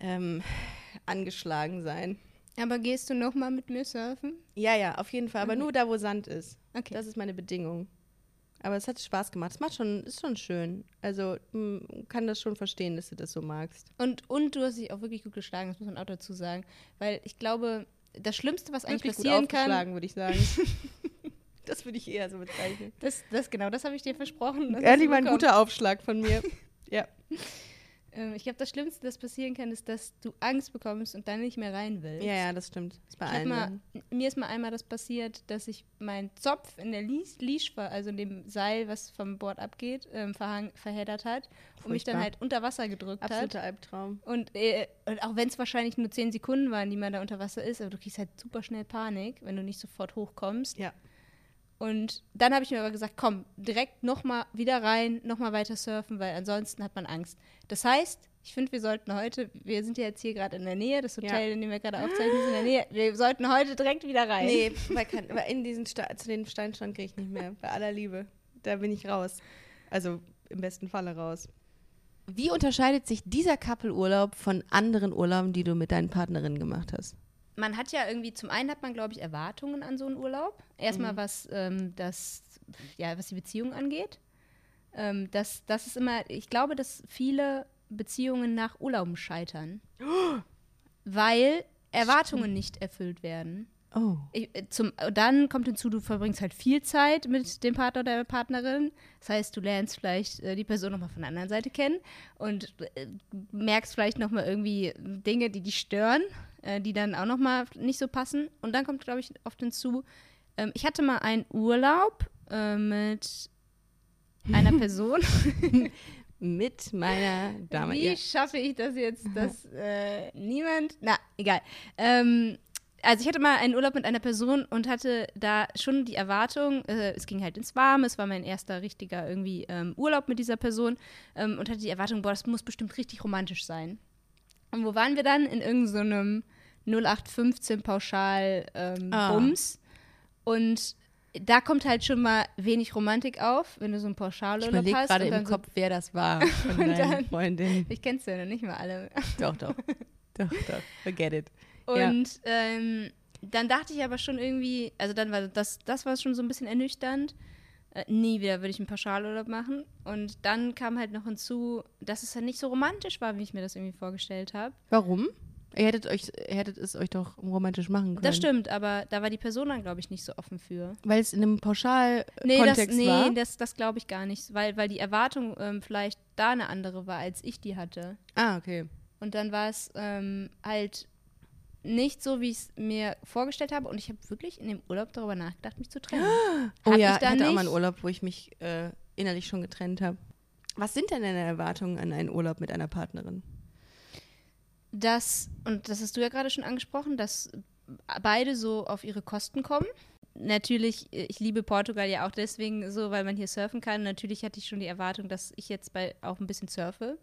ähm, angeschlagen sein. Aber gehst du noch mal mit mir surfen? Ja, ja, auf jeden Fall, aber Okay. nur da, wo Sand ist. Okay. Das ist meine Bedingung. Aber es hat Spaß gemacht. Es macht schon, ist schon schön. Also kann das schon verstehen, dass du das so magst. Und, und du hast dich auch wirklich gut geschlagen, das muss man auch dazu sagen. Weil ich glaube, das Schlimmste, was eigentlich Wirklich gut passieren kann, aufgeschlagen, würde ich sagen. das würde ich eher so bezeichnen. das, das genau, das habe ich dir versprochen. Ehrlich du ein guter Aufschlag von mir. ja. Ähm, ich glaube, das Schlimmste, das passieren kann, ist, dass du Angst bekommst und dann nicht mehr rein willst. Ja, ja, das stimmt. Ist bei allen. mal, mir ist mal einmal das passiert, dass ich meinen Zopf in der Leash, also in dem Seil, was vom Bord abgeht, ähm, verheddert hat und mich dann Furchtbar. halt unter Wasser gedrückt hat. Absoluter Albtraum. Und, äh, und auch wenn es wahrscheinlich nur 10 Sekunden waren, die man da unter Wasser ist, aber du kriegst halt super schnell Panik, wenn du nicht sofort hochkommst. Ja. Und dann habe ich mir aber gesagt, komm, direkt nochmal wieder rein, nochmal weiter surfen, weil ansonsten hat man Angst. Das heißt, ich finde, wir sollten heute, wir sind ja jetzt hier gerade in der Nähe, das Hotel, Ja. in dem wir gerade aufzeichnen, ist in der Nähe, wir sollten heute direkt wieder rein. Nee, weil, kann, weil in diesen Sta zu den Steinstrand gehe ich nicht mehr. Bei aller Liebe. Da bin ich raus. Also im besten Falle raus. Wie unterscheidet sich dieser Couple-Urlaub von anderen Urlauben, die du mit deinen Partnerinnen gemacht hast? Man hat ja irgendwie, zum einen hat man, glaube ich, Erwartungen an so einen Urlaub. Erstmal, was ähm, das, ja, was die Beziehung angeht. Ähm, das, das ist immer, ich glaube, dass viele Beziehungen nach Urlauben scheitern. weil Erwartungen nicht erfüllt werden. Oh. Ich, äh, zum, dann kommt hinzu, du verbringst halt viel Zeit mit dem Partner oder der Partnerin. Das heißt, du lernst vielleicht äh, die Person nochmal von der anderen Seite kennen und äh, merkst vielleicht nochmal irgendwie Dinge, die dich stören, äh, die dann auch nochmal nicht so passen. Und dann kommt, glaube ich, oft hinzu, ähm, ich hatte mal einen Urlaub äh, mit einer Person. Mit meiner Dame. Wie Ja. schaffe ich das jetzt, dass äh, niemand. Na, egal. Ähm, also ich hatte mal einen Urlaub mit einer Person und hatte da schon die Erwartung, äh, es ging halt ins Warme, es war mein erster richtiger irgendwie ähm, Urlaub mit dieser Person ähm, und hatte die Erwartung, boah, das muss bestimmt richtig romantisch sein. Und wo waren wir dann? In irgendeinem 0815 Pauschal ähm, Ah. Und da kommt halt schon mal wenig Romantik auf, wenn du so einen Ich Pauschalurlaub hast. gerade und im so- Kopf, wer das war von Und deinen Freundinnen. Ich kenn's ja noch nicht mal alle. Doch, doch. Doch, doch. Forget it. Ja. Und ähm, dann dachte ich aber schon irgendwie, also dann war das, das war schon so ein bisschen ernüchternd. Äh, nie wieder würde ich einen Pauschalurlaub machen. Und dann kam halt noch hinzu, dass es halt nicht so romantisch war, wie ich mir das irgendwie vorgestellt habe. Warum? Ihr hättet, euch, ihr hättet es euch doch romantisch machen können. Das stimmt, aber da war die Person dann, glaube ich, nicht so offen für. Weil es in einem Pauschal-Kontext Nee, das, nee, war. das, das glaube ich gar nicht, weil, weil die Erwartung ähm, vielleicht da eine andere war, als ich die hatte. ah, okay. Und dann war es ähm, halt nicht so, wie ich es mir vorgestellt habe. Und ich habe wirklich in dem Urlaub darüber nachgedacht, mich zu trennen. Oh Hab ja, ich ich hatte auch nicht. mal einen Urlaub, wo ich mich äh, innerlich schon getrennt habe. Was sind denn deine Erwartungen an einen Urlaub mit einer Partnerin? dass, und das hast du ja gerade schon angesprochen, dass beide so auf ihre Kosten kommen. Natürlich, äh, ich liebe Portugal ja auch deswegen so, weil man hier surfen kann. Natürlich hatte ich schon die Erwartung, dass ich jetzt bei auch ein bisschen surfe.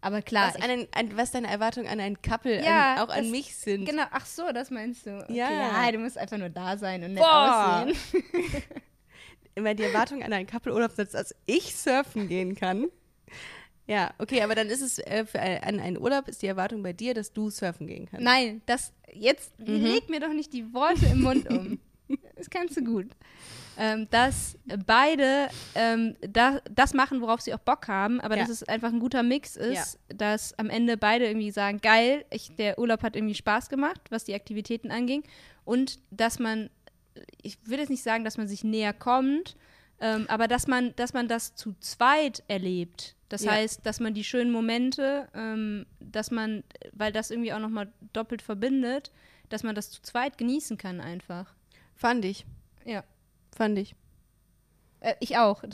Aber klar, Was, einen, ein, was deine Erwartungen an ein Couple, Ja, an, auch an das- mich sind? genau, ach so, das meinst du. Okay, Ja. ja, du musst einfach nur da sein und nett Boah. aussehen. Immer die Erwartung an einen Couple-Urlaub setzt, dass ich surfen gehen kann. Ja, okay, aber dann ist es äh, für ein, an einen Urlaub ist die Erwartung bei dir, dass du surfen gehen kannst. Nein, das jetzt Mhm. leg mir doch nicht die Worte im Mund um. Das kannst du gut. Ähm, dass beide ähm, da, das machen, worauf sie auch Bock haben, aber Ja. dass es einfach ein guter Mix ist, dass am Ende beide irgendwie sagen, geil, ich, der Urlaub hat irgendwie Spaß gemacht, was die Aktivitäten anging und dass man, ich würde jetzt nicht sagen, dass man sich näher kommt, ähm, aber dass man, dass man das zu zweit erlebt. Das Ja. heißt, dass man die schönen Momente, ähm, dass man, weil das irgendwie auch nochmal doppelt verbindet, dass man das zu zweit genießen kann einfach. Fand ich, Ja. fand ich. Äh, ich auch.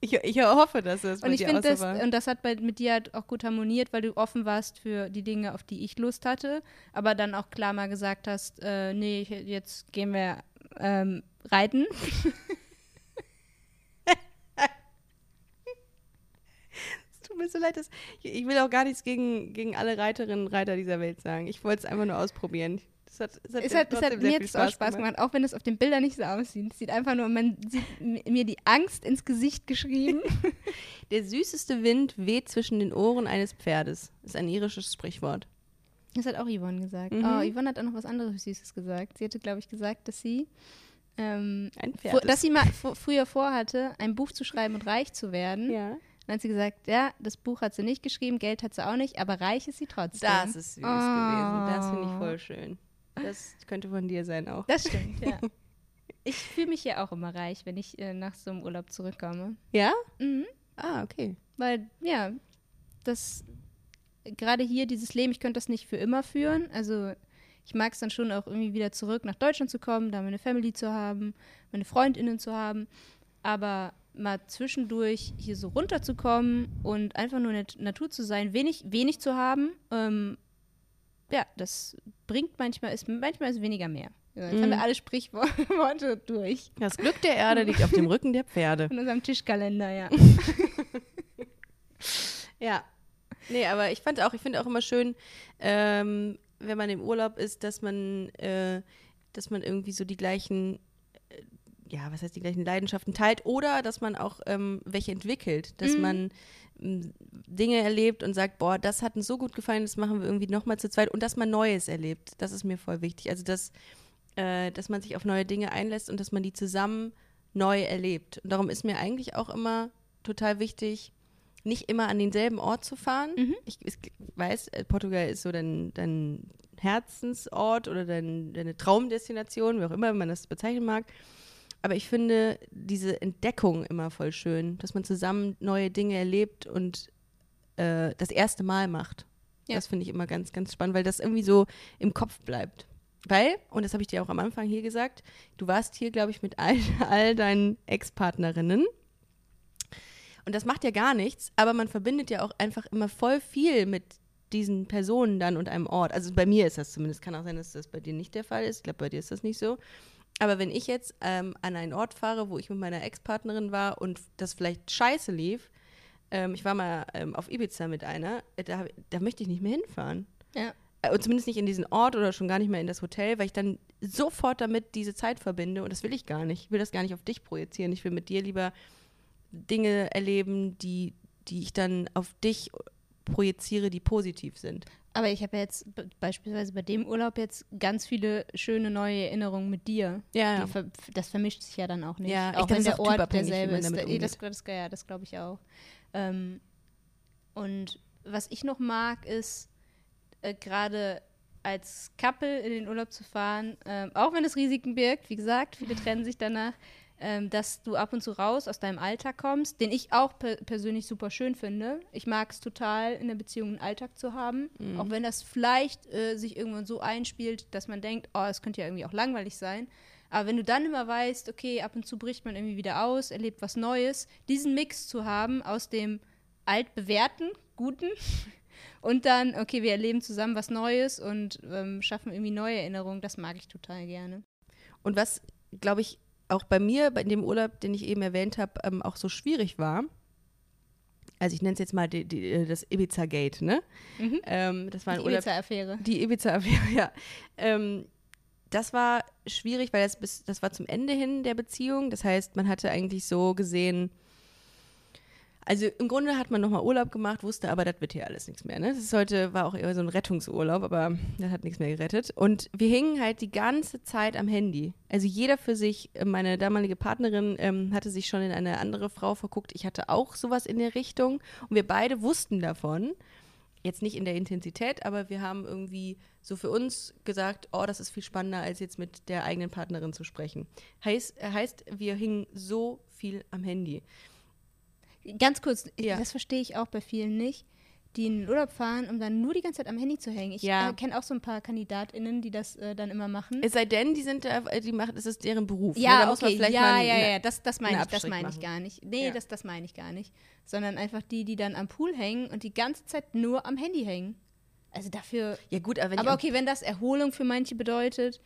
Ich, ich hoffe, dass das bei und ich dir das, war. und das hat bei, mit dir halt auch gut harmoniert, weil du offen warst für die Dinge, auf die ich Lust hatte, aber dann auch klar mal gesagt hast, äh, nee, jetzt gehen wir ähm, reiten. Es tut mir so leid, dass, ich, ich will auch gar nichts gegen, gegen alle Reiterinnen und Reiter dieser Welt sagen. Ich wollte es einfach nur ausprobieren. Das hat, es hat, Es hat, es hat mir jetzt auch Spaß gemacht, auch wenn es auf den Bildern nicht so aussieht. Es sieht einfach nur, man sieht mir die Angst ins Gesicht geschrieben. Der süßeste Wind weht zwischen den Ohren eines Pferdes. Ist ein irisches Sprichwort. Das hat auch Yvonne gesagt. Mhm. Oh, Yvonne hat auch noch was anderes Süßes gesagt. Sie hatte, glaube ich, gesagt, dass sie, ähm, Ein Pferd. dass sie mal fr- früher vorhatte, ein Buch zu schreiben und reich zu werden. ja. Dann hat sie gesagt, ja, das Buch hat sie nicht geschrieben, Geld hat sie auch nicht, aber reich ist sie trotzdem. Das ist süß gewesen. Das finde ich Oh. voll schön. Das könnte von dir sein auch. Das stimmt, ja. Ich fühle mich ja auch immer reich, wenn ich äh, nach so einem Urlaub zurückkomme. Ja? Mhm. Ah, okay. Weil, ja, das, gerade hier, dieses Leben, ich könnte das nicht für immer führen. Also, ich mag es dann schon auch irgendwie wieder zurück nach Deutschland zu kommen, da meine Family zu haben, meine FreundInnen zu haben. Aber mal zwischendurch hier so runterzukommen und einfach nur in der Natur zu sein, wenig, wenig zu haben, ähm, ja, das bringt manchmal, ist, manchmal ist weniger mehr. Ja, jetzt haben wir alle Sprichworte durch. Das Glück der Erde liegt auf dem Rücken der Pferde. Von unserem Tischkalender, ja. Ja. Nee, aber ich fand auch, ich finde auch immer schön, ähm, wenn man im Urlaub ist, dass man, äh, dass man irgendwie so die gleichen, äh, ja, was heißt die gleichen Leidenschaften teilt oder dass man auch ähm, welche entwickelt, dass Mhm. man Dinge erlebt und sagt, boah, das hat uns so gut gefallen, das machen wir irgendwie nochmal zu zweit und dass man Neues erlebt. Das ist mir voll wichtig. Also, dass, äh, dass man sich auf neue Dinge einlässt und dass man die zusammen neu erlebt. Und darum ist mir eigentlich auch immer total wichtig, nicht immer an denselben Ort zu fahren. Mhm. Ich, ich weiß, äh, Portugal ist so dein, dein Herzensort oder dein, deine Traumdestination, wie auch immer man das bezeichnen mag. Aber ich finde diese Entdeckung immer voll schön, dass man zusammen neue Dinge erlebt und äh, das erste Mal macht. Ja. Das finde ich immer ganz, ganz spannend, weil das irgendwie so im Kopf bleibt. Weil, und das habe ich dir auch am Anfang hier gesagt, du warst hier, glaube ich, mit all, all deinen Ex-Partnerinnen. Und das macht ja gar nichts, aber man verbindet ja auch einfach immer voll viel mit diesen Personen dann und einem Ort. Also bei mir ist das zumindest, kann auch sein, dass das bei dir nicht der Fall ist. Ich glaube, bei dir ist das nicht so. Aber wenn ich jetzt ähm, an einen Ort fahre, wo ich mit meiner Ex-Partnerin war und das vielleicht scheiße lief, ähm, ich war mal ähm, auf Ibiza mit einer, äh, da, da möchte ich nicht mehr hinfahren. Ja. Äh, Und zumindest nicht in diesen Ort oder schon gar nicht mehr in das Hotel, weil ich dann sofort damit diese Zeit verbinde und das will ich gar nicht. Ich will das gar nicht auf dich projizieren. Ich will mit dir lieber Dinge erleben, die, die ich dann auf dich projiziere, die positiv sind. Aber ich habe jetzt be- beispielsweise bei dem Urlaub jetzt ganz viele schöne neue Erinnerungen mit dir. Ja, Die ver das vermischt sich ja dann auch nicht. Ja, auch wenn der Ort derselbe ist. damit Da- Das, das, ja, das glaube ich auch. Ähm, und was ich noch mag, ist äh, gerade als Couple in den Urlaub zu fahren, ähm, auch wenn es Risiken birgt, wie gesagt, viele trennen sich danach, ähm, dass du ab und zu raus aus deinem Alltag kommst, den ich auch per persönlich super schön finde. Ich mag es total, in der Beziehung einen Alltag zu haben, auch wenn das vielleicht äh, sich irgendwann so einspielt, dass man denkt, oh, es könnte ja irgendwie auch langweilig sein. Aber wenn du dann immer weißt, okay, ab und zu bricht man irgendwie wieder aus, erlebt was Neues, diesen Mix zu haben aus dem altbewährten, guten und dann, okay, wir erleben zusammen was Neues und ähm, schaffen irgendwie neue Erinnerungen, das mag ich total gerne. Und was, glaube ich, auch bei mir, bei dem Urlaub, den ich eben erwähnt habe, ähm, auch so schwierig war, also ich nenne es jetzt mal die, die, äh, das Ibiza-Gate, ne? Mhm. Ähm, das war Die Ibiza-Affäre. Die Ibiza-Affäre, ja. Ähm, das war schwierig, weil das, bis, das war zum Ende hin der Beziehung. Das heißt, man hatte eigentlich so gesehen, also im Grunde hat man nochmal Urlaub gemacht, wusste aber, das wird hier alles nichts mehr. Ne? Das ist heute, war auch eher so ein Rettungsurlaub, aber das hat nichts mehr gerettet. Und wir hingen halt die ganze Zeit am Handy. Also jeder für sich, äh, meine damalige Partnerin ähm, hatte sich schon in eine andere Frau verguckt. Ich hatte auch sowas in der Richtung. Und wir beide wussten davon. Jetzt nicht in der Intensität, aber wir haben irgendwie so für uns gesagt, oh, das ist viel spannender, als jetzt mit der eigenen Partnerin zu sprechen. Heißt, heißt wir hingen so viel am Handy. Ganz kurz, Ja. das verstehe ich auch bei vielen nicht, die in den Urlaub fahren, um dann nur die ganze Zeit am Handy zu hängen. Ich Ja. äh, kenne auch so ein paar KandidatInnen, die das äh, dann immer machen. Es sei denn, die sind, da- die machen, das ist deren Beruf. ne? Ja, man okay, ja, mal ja, eine- ja, das, das meine ich, das meine ich gar nicht. Nee, Ja. das, das meine ich gar nicht. Sondern einfach die, die dann am Pool hängen und die ganze Zeit nur am Handy hängen. Also dafür, Ja gut, aber wenn aber okay, wenn das Erholung für manche bedeutet,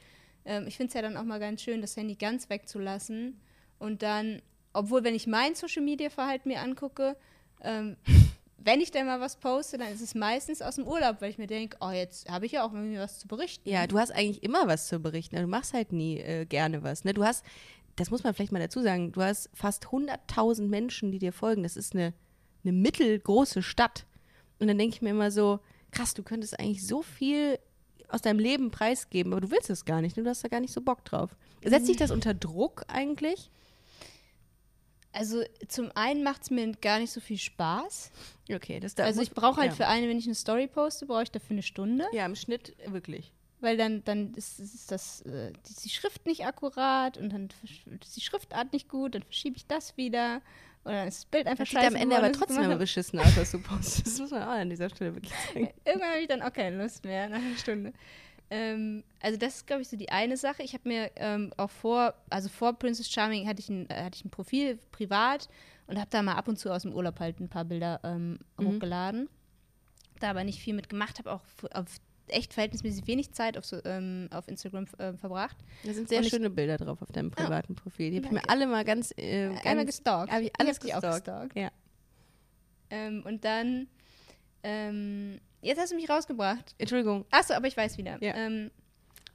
ähm, ich finde es ja dann auch mal ganz schön, das Handy ganz wegzulassen und dann, obwohl, wenn ich mein Social-Media-Verhalten mir angucke, ähm, wenn ich dann mal was poste, dann ist es meistens aus dem Urlaub, weil ich mir denke, oh, jetzt habe ich ja auch irgendwie was zu berichten. Ja, du hast eigentlich immer was zu berichten. Du machst halt nie äh, gerne was. Ne? Du hast, das muss man vielleicht mal dazu sagen, du hast fast 100.000 Menschen, die dir folgen. Das ist eine, eine mittelgroße Stadt. Und dann denke ich mir immer so, krass, du könntest eigentlich so viel aus deinem Leben preisgeben, aber du willst es gar nicht. Ne? Du hast da gar nicht so Bock drauf. Setzt dich das unter Druck eigentlich? Also zum einen macht es mir gar nicht so viel Spaß. Okay, das da Also ich brauche halt ja. für eine, wenn ich eine Story poste, brauche ich dafür eine Stunde. Ja, im Schnitt wirklich. Weil dann, dann ist, ist das, äh, die, Schrift nicht akkurat und dann ist die Schriftart nicht gut, dann verschiebe ich das wieder. Und dann ist das Bild einfach Das sieht scheiße. am Ende aber geworden, trotzdem immer beschissen aus, was du postest. Das muss man auch an dieser Stelle wirklich sagen. Irgendwann habe ich dann auch keine Lust mehr nach einer Stunde. Ähm, also das ist, glaube ich, so die eine Sache. Ich habe mir ähm, auch vor, also vor Princess Charming hatte ich ein, äh, hatte ich ein Profil privat und habe da mal ab und zu aus dem Urlaub halt ein paar Bilder ähm, hochgeladen. Da aber nicht viel mit gemacht, habe auch auf echt verhältnismäßig wenig Zeit auf, so, ähm, auf Instagram ähm, verbracht. Da sind sehr Und ich- schöne Bilder drauf auf deinem privaten Profil. Die habe ich mir alle mal ganz, äh, ganz Einmal gestalkt. Hab ich Ich alles hab dich auch gestalkt. gestalkt. Ja. Ähm, und dann, ähm, jetzt hast du mich rausgebracht. Entschuldigung. Achso, aber ich weiß wieder. Ja. Ähm,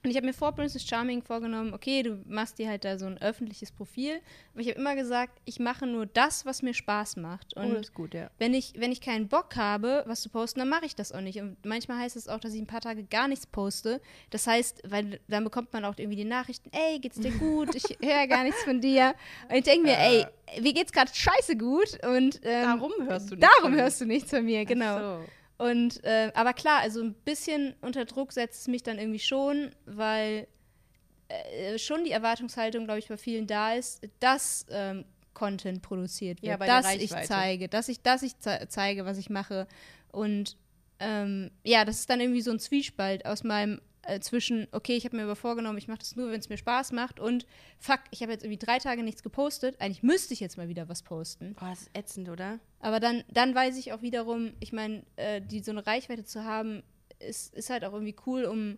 Und ich habe mir vor Princess Charming vorgenommen, okay, du machst dir halt da so ein öffentliches Profil. Aber ich habe immer gesagt, ich mache nur das, was mir Spaß macht. Und oh, das ist gut, ja. wenn ich, wenn ich keinen Bock habe, was zu posten, dann mache ich das auch nicht. Und manchmal heißt es auch, dass ich ein paar Tage gar nichts poste. Das heißt, weil dann bekommt man auch irgendwie die Nachrichten, ey, geht's dir gut? Ich höre gar nichts von dir. Und ich denke mir, ey, wie geht's gerade scheiße gut? Und ähm, Darum hörst du nichts darum von mir. hörst du nichts von mir, genau. Ach so. Und äh, aber klar, also ein bisschen unter Druck setzt es mich dann irgendwie schon, weil äh, schon die Erwartungshaltung, glaube ich, bei vielen da ist, dass ähm, Content produziert wird, Ja, dass ich zeige, dass ich, dass ich ze zeige, was ich mache. Und ähm, ja, das ist dann irgendwie so ein Zwiespalt aus meinem äh, zwischen, okay, ich habe mir aber vorgenommen, ich mache das nur, wenn es mir Spaß macht und fuck, ich habe jetzt irgendwie drei Tage nichts gepostet. Eigentlich müsste ich jetzt mal wieder was posten. Boah, das ist ätzend, oder? Aber dann, dann weiß ich auch wiederum, ich meine, äh, die so eine Reichweite zu haben, ist, ist halt auch irgendwie cool, um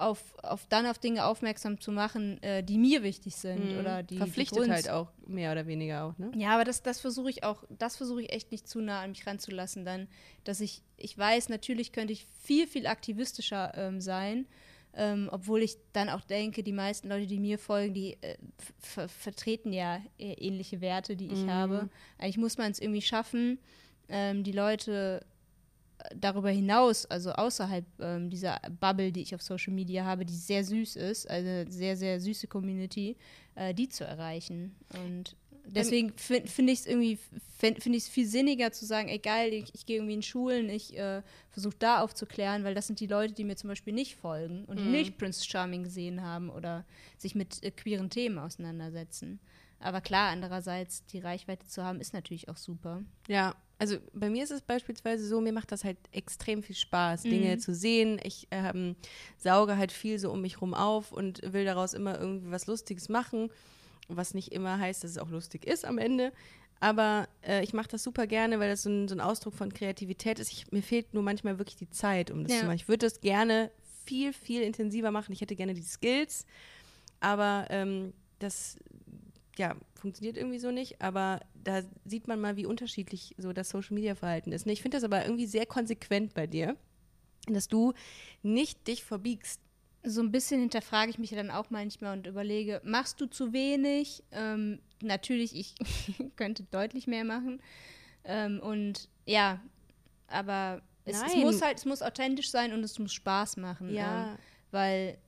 auf, auf dann auf Dinge aufmerksam zu machen, äh, die mir wichtig sind oder die Mhm. Verpflichtet die halt auch, mehr oder weniger auch, ne? Ja, aber das, das versuche ich auch, das versuche ich echt nicht zu nah an mich ranzulassen, dann, dass ich, ich weiß, natürlich könnte ich viel, viel aktivistischer ähm, sein, ähm, obwohl ich dann auch denke, die meisten Leute, die mir folgen, die äh, ver vertreten ja äh, ähnliche Werte, die ich habe. Eigentlich muss man es irgendwie schaffen, ähm, die Leute darüber hinaus, also außerhalb ähm, dieser Bubble, die ich auf Social Media habe, die sehr süß ist, also eine sehr, sehr süße Community, äh, die zu erreichen. Und deswegen fin- finde ich es irgendwie, finde find ich es viel sinniger zu sagen, ey geil, ich, ich gehe irgendwie in Schulen, ich äh, versuche da aufzuklären, weil das sind die Leute, die mir zum Beispiel nicht folgen und die nicht Prince Charming gesehen haben oder sich mit äh, queeren Themen auseinandersetzen. Aber klar, andererseits die Reichweite zu haben, ist natürlich auch super. Ja, also bei mir ist es beispielsweise so, mir macht das halt extrem viel Spaß, Dinge zu sehen. Ich ähm, sauge halt viel so um mich rum auf und will daraus immer irgendwie was Lustiges machen, was nicht immer heißt, dass es auch lustig ist am Ende. Aber äh, ich mache das super gerne, weil das so ein, so ein Ausdruck von Kreativität ist. Ich, mir fehlt nur manchmal wirklich die Zeit, um das Ja. zu machen. Ich würde das gerne viel, viel intensiver machen. Ich hätte gerne die Skills, aber ähm, das ja, funktioniert irgendwie so nicht, aber da sieht man mal, wie unterschiedlich so das Social Media Verhalten ist. Und ich finde das aber irgendwie sehr konsequent bei dir, dass du nicht dich verbiegst. so ein bisschen hinterfrage ich mich dann auch manchmal und überlege, machst du zu wenig? Ähm, natürlich, ich könnte deutlich mehr machen. Ähm, und ja, aber es, es muss halt, es muss authentisch sein und es muss Spaß machen. Ja. Ähm, weil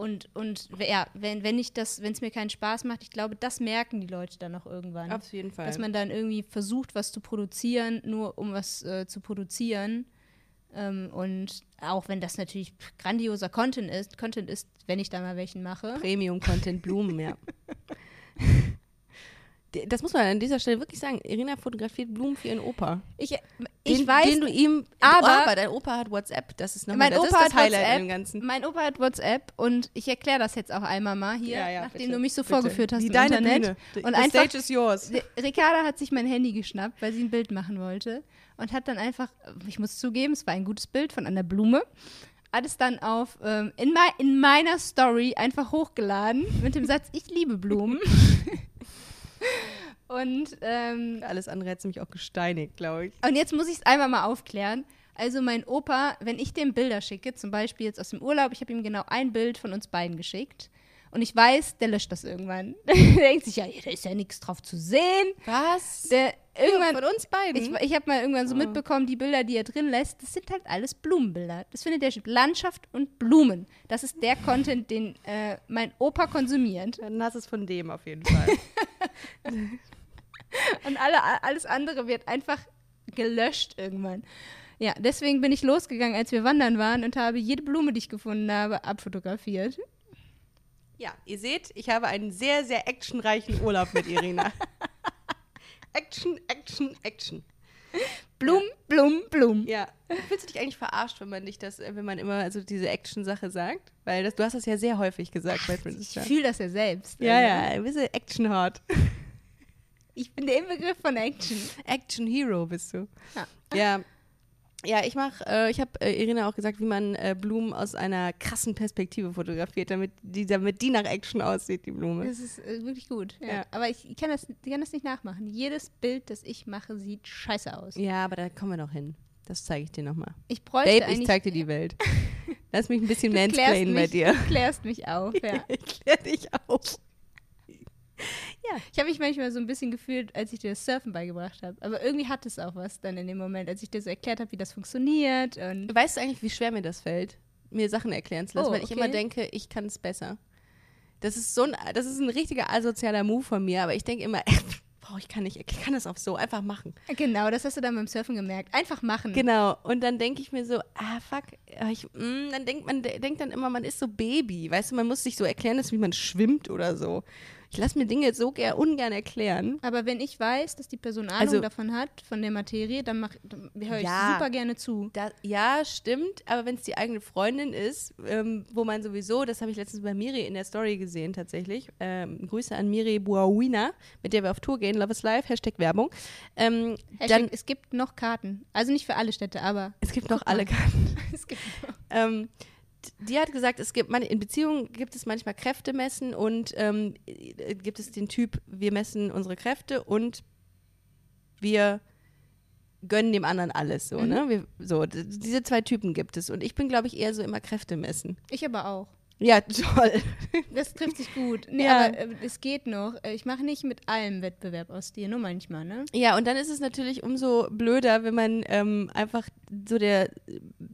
und, und ja, wenn, wenn ich das, wenn es mir keinen Spaß macht, ich glaube, das merken die Leute dann auch irgendwann. Auf jeden Fall. Dass man dann irgendwie versucht, was zu produzieren, nur um was äh, zu produzieren. Ähm, und auch wenn das natürlich grandioser Content ist, Content ist, wenn ich da mal welchen mache. Premium-Content Blumen, ja. Das muss man an dieser Stelle wirklich sagen. Irina fotografiert Blumen für ihren Opa. Ich, ich Den, weiß, den du ihm. aber- aber dein Opa hat WhatsApp. Das ist nochmal mein das, Opa das hat Highlight WhatsApp. im Ganzen. Mein Opa hat WhatsApp und ich erkläre das jetzt auch einmal mal hier, Ja, ja, nachdem bitte, du mich so bitte. vorgeführt hast Die im deine Internet. Bühne. Und the einfach, stage is yours. Ri- Ricarda hat sich mein Handy geschnappt, weil sie ein Bild machen wollte und hat dann einfach, ich muss zugeben, es war ein gutes Bild von einer Blume, hat es dann auf ähm, in, mei in meiner Story einfach hochgeladen mit dem Satz, ich liebe Blumen. und ähm, Alles andere hätte mich auch gesteinigt, glaube ich. und jetzt muss ich es einmal mal aufklären. Also mein Opa, wenn ich dem Bilder schicke, zum Beispiel jetzt aus dem Urlaub, ich habe ihm genau ein Bild von uns beiden geschickt. Und ich weiß, der löscht das irgendwann. der denkt sich, ja, da ist ja nichts drauf zu sehen. Was? Der irgendwann, von uns beiden? ich, ich habe mal irgendwann Oh. so mitbekommen, die Bilder, die er drin lässt, das sind halt alles Blumenbilder. Das findet er Landschaft und Blumen. Das ist der Content, den äh, mein Opa konsumiert. Dann hast es von dem auf jeden Fall. Und alle, alles andere wird einfach gelöscht irgendwann. Ja, deswegen bin ich losgegangen, als wir wandern waren und habe jede Blume, die ich gefunden habe, abfotografiert. Ja, ihr seht, ich habe einen sehr, sehr actionreichen Urlaub mit Irina. Action, Action, Action. Blum, Blum, Blum. Ja. Fühlst du dich eigentlich verarscht, wenn man dich das, äh, wenn man immer also diese Action-Sache sagt? Weil das, du hast das ja sehr häufig gesagt bei Princess Ich fühle das ja selbst. Ja, Also, ja, ein bisschen Action-Hard. Ich bin der Inbegriff von Action. Action-Hero bist du. Ja. Ja. Ja, ich mach, äh, ich habe äh, Irina auch gesagt, wie man äh, Blumen aus einer krassen Perspektive fotografiert, damit die, damit die nach Action aussieht, die Blume. Das ist äh, wirklich gut. Ja. Ja. Aber ich, ich kann, das, ich kann das nicht nachmachen. Jedes Bild, das ich mache, sieht scheiße aus. Ja, aber da kommen wir noch hin. Das zeige ich dir nochmal. Ich bräuchte Babe, ich eigentlich. zeig dir die Welt. Lass mich ein bisschen mansplainen bei dir. Du klärst mich auf, ja. ich klär dich auf. Ich habe mich manchmal so ein bisschen gefühlt, als ich dir das Surfen beigebracht habe. Aber irgendwie hat es auch was dann in dem Moment, als ich dir so erklärt habe, wie das funktioniert. Und Weißt du eigentlich, wie schwer mir das fällt, mir Sachen erklären zu lassen, Oh, weil ich okay. immer denke, ich kann es besser. Das ist so ein, das ist ein richtiger asozialer Move von mir, aber ich denke immer, boah, ich kann nicht, ich kann das auf so einfach machen. genau, das hast du dann beim Surfen gemerkt. Einfach machen. Genau. Und dann denke ich mir so, ah fuck, ich, mm, dann denkt man de- denkt dann immer, man ist so Baby, weißt du, man muss sich so erklären, dass wie man schwimmt oder so. Ich lasse mir Dinge so ger ungern erklären. Aber wenn ich weiß, dass die Person Ahnung Also- davon hat, von der Materie, dann, mach- dann höre ich Ja. super gerne zu. Da, ja, stimmt, aber wenn es die eigene Freundin ist, ähm, wo man sowieso, das habe ich letztens bei Miri in der Story gesehen tatsächlich, ähm, Grüße an Miri Buawina, mit der wir auf Tour gehen, Love is Life, Hashtag Werbung. Ähm, Hashtag, dann, es gibt noch Karten. Also nicht für alle Städte, aber es gibt noch alle Karten. es gibt noch. Die hat gesagt, es gibt man, in Beziehungen gibt es manchmal Kräftemessen und ähm, äh, gibt es den Typ, wir messen unsere Kräfte und wir gönnen dem anderen alles so, Mhm. ne? Wir, so, diese zwei Typen gibt es und ich bin, glaube ich, eher so immer Kräfte messen. Ich aber auch. Ja, toll. Das trifft sich gut. Nee, Ja. aber äh, es geht noch. Äh, Ich mache nicht mit allem Wettbewerb aus dir, nur manchmal, ne? Ja, und dann ist es natürlich umso blöder, wenn man ähm, einfach so der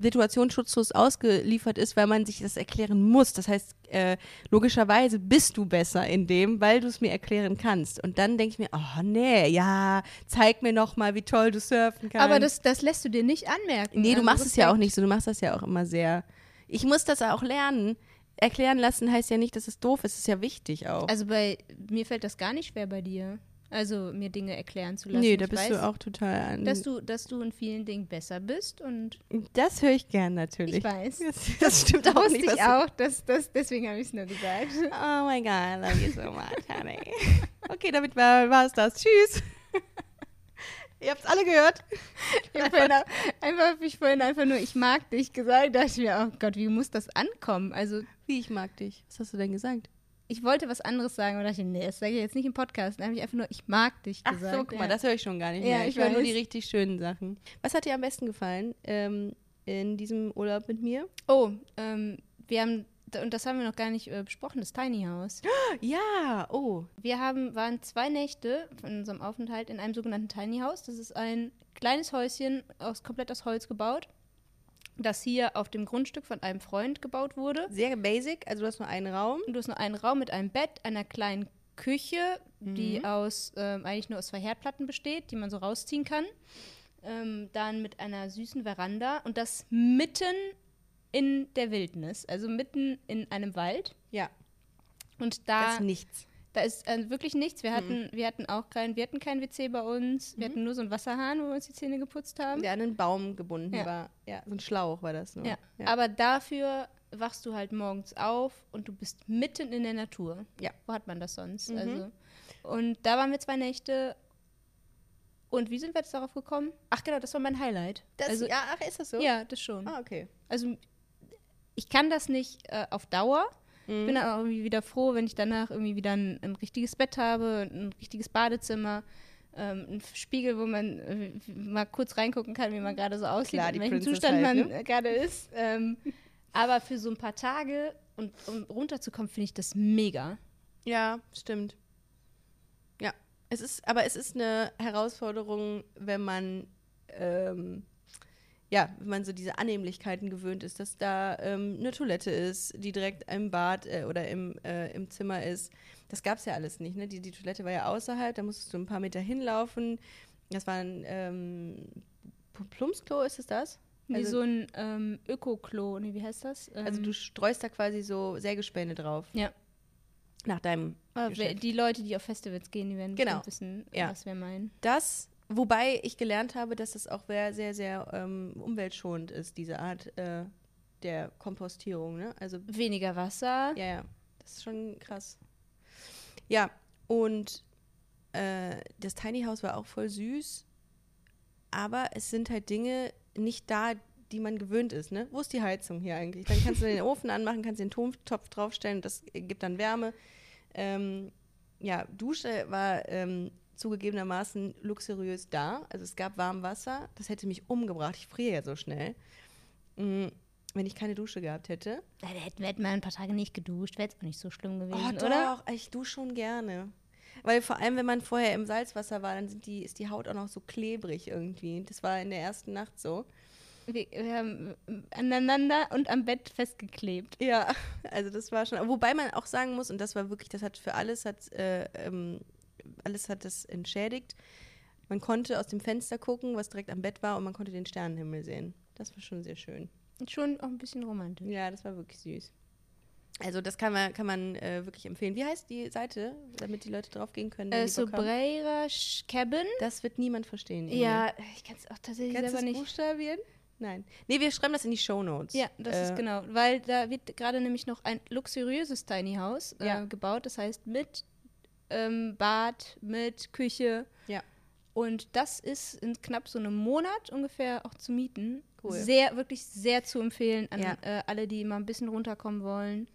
Situation schutzlos ausgeliefert ist, weil man sich das erklären muss. Das heißt, äh, logischerweise bist du besser in dem, weil du es mir erklären kannst. Und dann denke ich mir, oh nee, ja, zeig mir noch mal, wie toll du surfen kannst. Aber das, das lässt du dir nicht anmerken. nee, du Also machst es ja auch nicht so. Du machst das ja auch immer sehr. Ich muss das auch lernen. Erklären lassen heißt ja nicht, dass es doof ist. Es ist ja wichtig auch. Also bei mir fällt das gar nicht schwer bei dir. Also mir Dinge erklären zu lassen. nee, da Ich bist weiß, du auch total an. Dass du, dass du in vielen Dingen besser bist und das höre ich gern natürlich. ich weiß. Das, das stimmt auch nicht. ich auch, dass, dass, deswegen habe ich es nur gesagt. Oh my God, I love you so much, honey. Okay, damit war es das. Tschüss. Ihr habt's alle gehört. Ich hab vorhin einfach habe ich vorhin einfach nur, ich mag dich gesagt, dachte ich mir, oh Gott, wie muss das ankommen? Also Wie, ich mag dich. Was hast du denn gesagt? ich wollte was anderes sagen, aber dachte ich, nee, das sage ich jetzt nicht im Podcast. Dann habe ich einfach nur, ich mag dich Ach gesagt. so, guck mal, ja. das höre ich schon gar nicht Ja, mehr. ich Ich höre nur die richtig schönen Sachen. Was hat dir am besten gefallen ähm, in diesem Urlaub mit mir? Oh, ähm, wir haben, und das haben wir noch gar nicht äh, besprochen, das Tiny House. Ja, oh. Wir haben, waren zwei Nächte von unserem Aufenthalt in einem sogenannten Tiny House. Das ist ein kleines Häuschen, aus, komplett aus Holz gebaut, das hier auf dem Grundstück von einem Freund gebaut wurde. Sehr basic, also du hast nur einen Raum. Du hast nur einen Raum mit einem Bett, einer kleinen Küche, die Mhm. aus ähm, eigentlich nur aus zwei Herdplatten besteht, die man so rausziehen kann. Ähm, dann mit einer süßen Veranda und das mitten in der Wildnis, also mitten in einem Wald. Ja, Und das da, ist nichts. Da ist äh, wirklich nichts. Wir hatten, wir hatten auch kein, wir hatten kein WC bei uns. Wir hatten nur so einen Wasserhahn, wo wir uns die Zähne geputzt haben. Der an einen Baum gebunden Ja. war. Ja, so ein Schlauch war das nur. Ja. Aber dafür wachst du halt morgens auf und du bist mitten in der Natur. Ja. Wo hat man das sonst? Mhm. Also, und da waren wir zwei Nächte. Und wie sind wir jetzt darauf gekommen? Ach genau, das war mein Highlight. Das, also, ja, ach, ist das so? ja, das schon. Ah, okay. Also ich kann das nicht äh, auf Dauer. Ich Mhm. bin dann auch irgendwie wieder froh, wenn ich danach irgendwie wieder ein, ein richtiges Bett habe, ein richtiges Badezimmer, ähm, ein Spiegel, wo man äh, mal kurz reingucken kann, wie man gerade so aussieht, Klar, in welchem Princess Zustand halt, man ne? äh, gerade ist. Ähm, aber für so ein paar Tage und um runterzukommen, finde ich das mega. Ja, stimmt. Ja, es ist, aber es ist eine Herausforderung, wenn man, ähm, ja, wenn man so diese Annehmlichkeiten gewöhnt ist, dass da ähm, eine Toilette ist, die direkt im Bad äh, oder im, äh, im Zimmer ist. Das gab es ja alles nicht, ne? Die, die Toilette war ja außerhalb, da musstest du ein paar Meter hinlaufen. Das war ein ähm, Plumpsklo, ist es das? Wie Also- so ein ähm, Öko-Klo, nee, wie heißt das? Also Ähm, du streust da quasi so Sägespäne drauf. Ja. Nach deinem aber Geschäft. die Leute, die auf Festivals gehen, die werden Genau. wissen, Ja. was wir meinen. Das, wobei ich gelernt habe, dass das auch sehr, sehr, sehr ähm, umweltschonend ist, diese Art äh, der Kompostierung. Ne? Also, Weniger Wasser. ja, ja, das ist schon krass. Ja, und äh, das Tiny House war auch voll süß, aber es sind halt Dinge nicht da, die man gewöhnt ist. Ne? Wo ist die Heizung hier eigentlich? Dann kannst du den Ofen anmachen, kannst den Topf draufstellen, das gibt dann Wärme. Ähm, ja, Dusche war ähm, zugegebenermaßen luxuriös da. Also es gab warm Wasser. Das hätte mich umgebracht. Ich friere ja so schnell. Mm, wenn ich keine Dusche gehabt hätte. Ja, da hätten wir hätten wir ein paar Tage nicht geduscht, wäre jetzt auch nicht so schlimm gewesen, Oh, oder? doch, ich dusche schon gerne. Weil vor allem, wenn man vorher im Salzwasser war, dann die, ist die Haut auch noch so klebrig irgendwie. Das war in der ersten Nacht so. Wir, wir haben aneinander und am Bett festgeklebt. Ja, also das war schon. Wobei man auch sagen muss, und das war wirklich, das hat für alles hat, äh, ähm, alles hat das entschädigt. Man konnte aus dem Fenster gucken, was direkt am Bett war, und man konnte den Sternenhimmel sehen. Das war schon sehr schön. Schon auch ein bisschen romantisch. Ja, das war wirklich süß. Also das kann man, kann man äh, wirklich empfehlen. Wie heißt die Seite, damit die Leute draufgehen können? wenn Äh? Sobreira Cabin. Das wird niemand verstehen. Ja, ich kann es auch tatsächlich Kannst selber nicht. buchstabieren? Nein. Nee, wir schreiben das in die Shownotes. Ja, das Äh, ist genau, weil da wird gerade nämlich noch ein luxuriöses Tiny House äh, Ja. gebaut, das heißt mit ähm, Bad, mit Küche. Ja. Und das ist in knapp so einem Monat ungefähr auch zu mieten. Cool. Sehr, wirklich sehr zu empfehlen an Ja. äh, alle, die mal ein bisschen runterkommen wollen,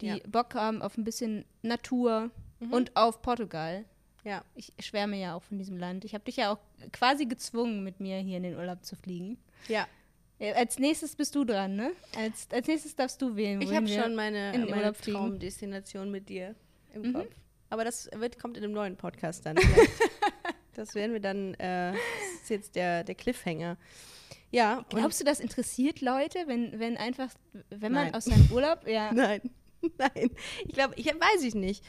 die Ja. Bock haben auf ein bisschen Natur Mhm. und auf Portugal. Ja. Ich schwärme ja auch von diesem Land. Ich habe dich ja auch quasi gezwungen, mit mir hier in den Urlaub zu fliegen. Ja. Als nächstes bist du dran, ne? Als, als nächstes darfst du wählen. Ich habe schon meine, meine. Traumdestination mit dir im Mhm. Kopf. Aber das wird, kommt in einem neuen Podcast dann. das werden wir dann, äh, das ist jetzt der, der Cliffhanger. Ja. Glaubst du, das interessiert Leute, wenn, wenn einfach, wenn man Nein. aus seinem Urlaub, ja, Nein, nein. Ich glaube, ich weiß ich nicht.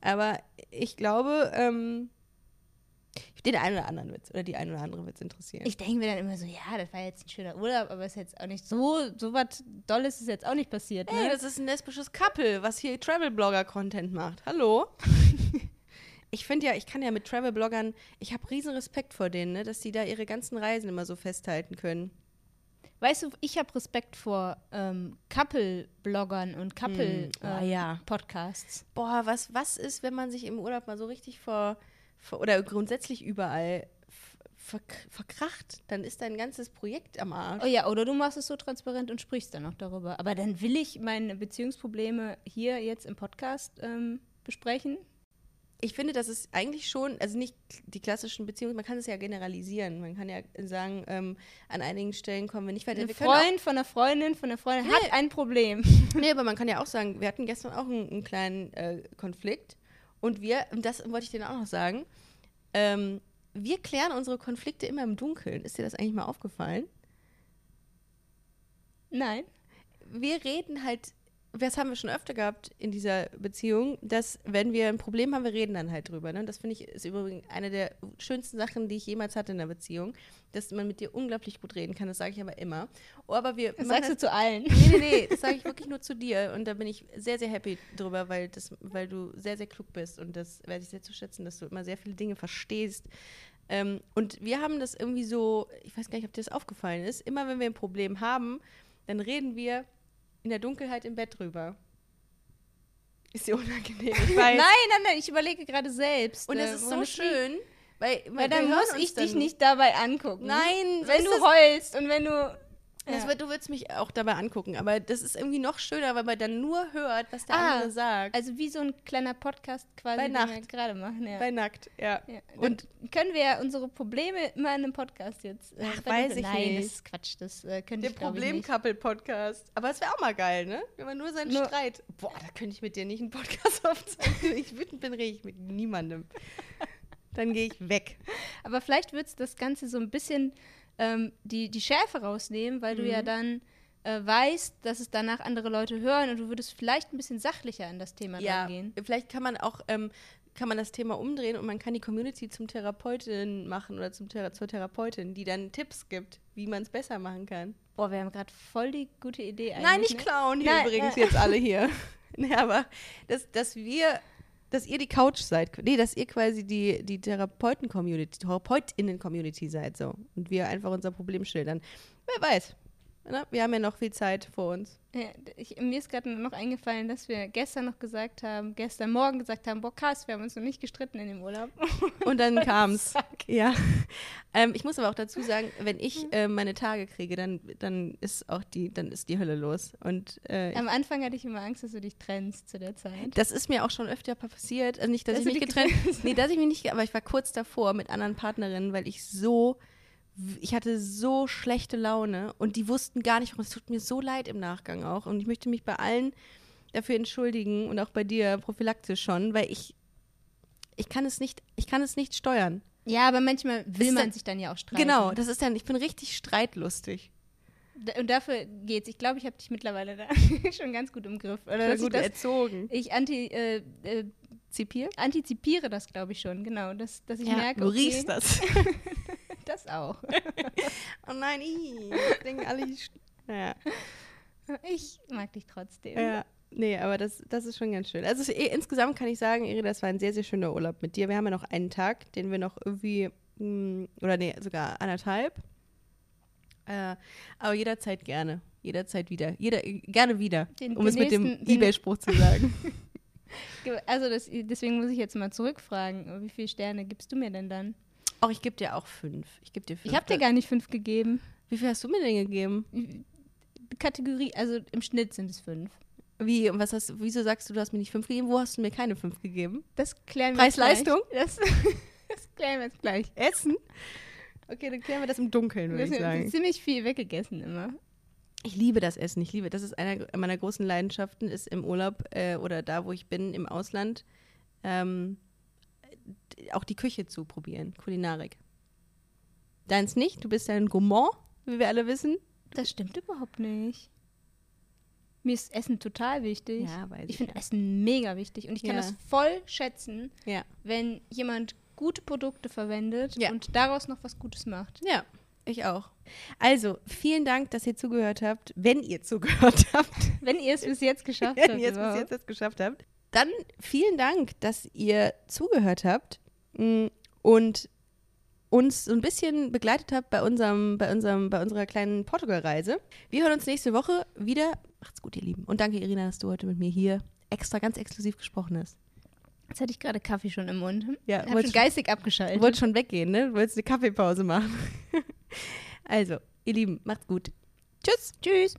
Aber ich glaube, ähm, den einen oder anderen Witz oder die eine oder andere wird es interessieren. ich denke mir dann immer so, ja, das war jetzt ein schöner Urlaub, aber ist jetzt auch nicht so, so was Dolles ist jetzt auch nicht passiert, Ey, ne? das ist ein lesbisches Couple, was hier Travel-Blogger-Content macht. Hallo? ich finde ja, ich kann ja mit Travel-Bloggern, ich habe riesen Respekt vor denen, ne, dass die da ihre ganzen Reisen immer so festhalten können. Weißt du, ich habe Respekt vor ähm, Couple-Bloggern und Hm, oh ja. Couple-Podcasts. Boah, was, was ist, wenn man sich im Urlaub mal so richtig vor oder grundsätzlich überall verkracht? Dann ist dein ganzes Projekt am Arsch. Oh ja, oder du machst es so transparent und sprichst dann noch darüber. Aber dann will ich meine Beziehungsprobleme hier jetzt im Podcast ähm, besprechen. Ich finde, das ist eigentlich schon, also nicht die klassischen Beziehungen, man kann es ja generalisieren. Man kann ja sagen, ähm, an einigen Stellen kommen wir nicht weiter. Ein Freund von einer Freundin von einer Freundin Nee. hat ein Problem. Nee, aber man kann ja auch sagen, wir hatten gestern auch einen, einen kleinen äh, Konflikt und wir, und das wollte ich dir auch noch sagen, ähm, wir klären unsere Konflikte immer im Dunkeln. Ist dir das eigentlich mal aufgefallen? Nein. Wir reden halt, das haben wir schon öfter gehabt in dieser Beziehung, dass wenn wir ein Problem haben, wir reden dann halt drüber. Ne? Das finde ich ist übrigens eine der schönsten Sachen, die ich jemals hatte in der Beziehung, dass man mit dir unglaublich gut reden kann. Das sage ich aber immer. Oh, aber wir Das sagst du zu allen. Nee, nee, nee, das sage ich wirklich nur zu dir. Und da bin ich sehr, sehr happy drüber, weil, das, weil du sehr, sehr klug bist. Und das weiß ich sehr zu schätzen, dass du immer sehr viele Dinge verstehst. Ähm, und wir haben das irgendwie so, ich weiß gar nicht, ob dir das aufgefallen ist, immer wenn wir ein Problem haben, dann reden wir in der Dunkelheit im Bett drüber. Ist dir unangenehm, Nein, nein, nein, ich überlege gerade selbst. Und äh, es ist woran so schön, weil, Weil dann wir hören muss ich dann dich nicht dabei angucken. Nein, wenn ist du das- heulst und wenn du. Das Ja. wird, du würdest mich auch dabei angucken, aber das ist irgendwie noch schöner, weil man dann nur hört, was der Ah, andere sagt. Also wie so ein kleiner Podcast quasi, Bei den wir Nacht. gerade machen. Ja. Bei nackt, ja. ja. Und können wir ja unsere Probleme immer in einem Podcast jetzt. äh, Ach, weiß ich Nein, nicht. das ist Quatsch. Das äh, könnte der ich glaube ich nicht. Problem-Couple-Podcast. Aber es wäre auch mal geil, ne? Wenn man nur seinen Nur- Streit. Boah, da könnte ich mit dir nicht einen Podcast aufzeichnen. Ich wütend bin, rede ich mit niemandem. Dann gehe ich weg. Aber vielleicht wird es das Ganze so ein bisschen ähm, die, die Schärfe rausnehmen, weil du Mhm. ja dann äh, weißt, dass es danach andere Leute hören und du würdest vielleicht ein bisschen sachlicher an das Thema Ja, rangehen. vielleicht kann man auch ähm, kann man das Thema umdrehen und man kann die Community zum Therapeutin machen oder zum Thera zur Therapeutin, die dann Tipps gibt, wie man es besser machen kann. Boah, wir haben gerade voll die gute Idee eigentlich. Nein, nicht ne? klauen hier Nein, übrigens nein. jetzt alle hier. nee, aber dass, dass wir, dass ihr die Couch seid. Nee, dass ihr quasi die, die Therapeuten-Community, Therapeutinnen-Community seid so. Und wir einfach unser Problem schildern. Wer weiß. Ne? Wir haben ja noch viel Zeit vor uns. Ja, ich, mir ist gerade noch eingefallen, dass wir gestern noch gesagt haben, gestern Morgen gesagt haben, boah krass, wir haben uns noch nicht gestritten in dem Urlaub. Und dann kam's. Ja. Ähm, ich muss aber auch dazu sagen, wenn ich äh, meine Tage kriege, dann, dann ist auch die, dann ist die Hölle los. Und äh, Am Anfang hatte ich immer Angst, dass du dich trennst zu der Zeit. Das ist mir auch schon öfter passiert. Also nicht, dass, Dass ich mich dich getrennt Nee, dass ich mich nicht, aber ich war kurz davor mit anderen Partnerinnen, weil ich so ich hatte so schlechte Laune und die wussten gar nicht warum. Es tut mir so leid im Nachgang auch. Und ich möchte mich bei allen dafür entschuldigen und auch bei dir prophylaktisch schon, weil ich, ich kann es nicht, ich kann es nicht steuern. Ja, aber manchmal will man dann- sich dann ja auch streiten. Genau, das ist dann, ich bin richtig streitlustig. Und dafür geht's. Ich glaube, ich habe dich mittlerweile da schon ganz gut im Griff. Oder bin gut ich, das, erzogen. ich anti, äh, äh, Zipier? antizipiere das, glaube ich schon. Genau, dass, dass ich merke, du okay, riechst das. das auch. oh nein, ich denke alle, ich, ja. Ich mag dich trotzdem. Ja, nee, aber das, das ist schon ganz schön. Also eh, insgesamt kann ich sagen, Iri, das war ein sehr, sehr schöner Urlaub mit dir. Wir haben ja noch einen Tag, den wir noch irgendwie, mh, oder nee, sogar anderthalb. Äh, aber jederzeit gerne. Jederzeit wieder. Jeder, gerne wieder. Den- um den es mit dem Ebay-Spruch zu sagen. Also das, deswegen muss ich jetzt mal zurückfragen. Wie viele Sterne gibst du mir denn dann? Auch ich gebe dir auch fünf. Ich gebe dir fünf. Ich habe dir gar nicht fünf gegeben. Wie viel hast du mir denn gegeben? Kategorie, also im Schnitt sind es fünf. Wie, und was hast, wieso sagst du, du hast mir nicht fünf gegeben? Wo hast du mir keine fünf gegeben? Das klären wir Preis-Leistung? Das, das klären wir jetzt gleich. Essen? Okay, dann klären wir das im Dunkeln, würde ich sagen. ziemlich viel weggegessen immer. Ich liebe das Essen. Ich liebe, das ist einer meiner großen Leidenschaften, ist im Urlaub äh, oder da, wo ich bin, im Ausland, ähm, auch die Küche zu probieren, Kulinarik. Deins nicht? Du bist ja ein Gourmand, wie wir alle wissen. Das stimmt überhaupt nicht. Mir ist Essen total wichtig. Ja, weiß ich ich finde ja. Essen mega wichtig und ich kann Ja. das voll schätzen, Ja. wenn jemand gute Produkte verwendet und daraus noch was Gutes macht. Ja, ich auch. Also, vielen Dank, dass ihr zugehört habt, wenn ihr zugehört habt. Wenn ihr es bis jetzt geschafft wenn habt. ihr es bis jetzt geschafft habt. Dann vielen Dank, dass ihr zugehört habt mm, und uns so ein bisschen begleitet habt bei unserem, bei unserem, bei unserer kleinen Portugal-Reise. Wir hören uns nächste Woche wieder. Macht's gut, ihr Lieben. Und danke, Irina, dass du heute mit mir hier extra ganz exklusiv gesprochen hast. Jetzt hatte ich gerade Kaffee schon im Mund. Ja, ich habe wolltest schon geistig abgeschaltet. Du wolltest schon weggehen, ne? Du wolltest eine Kaffeepause machen. also, ihr Lieben, macht's gut. Tschüss. Tschüss.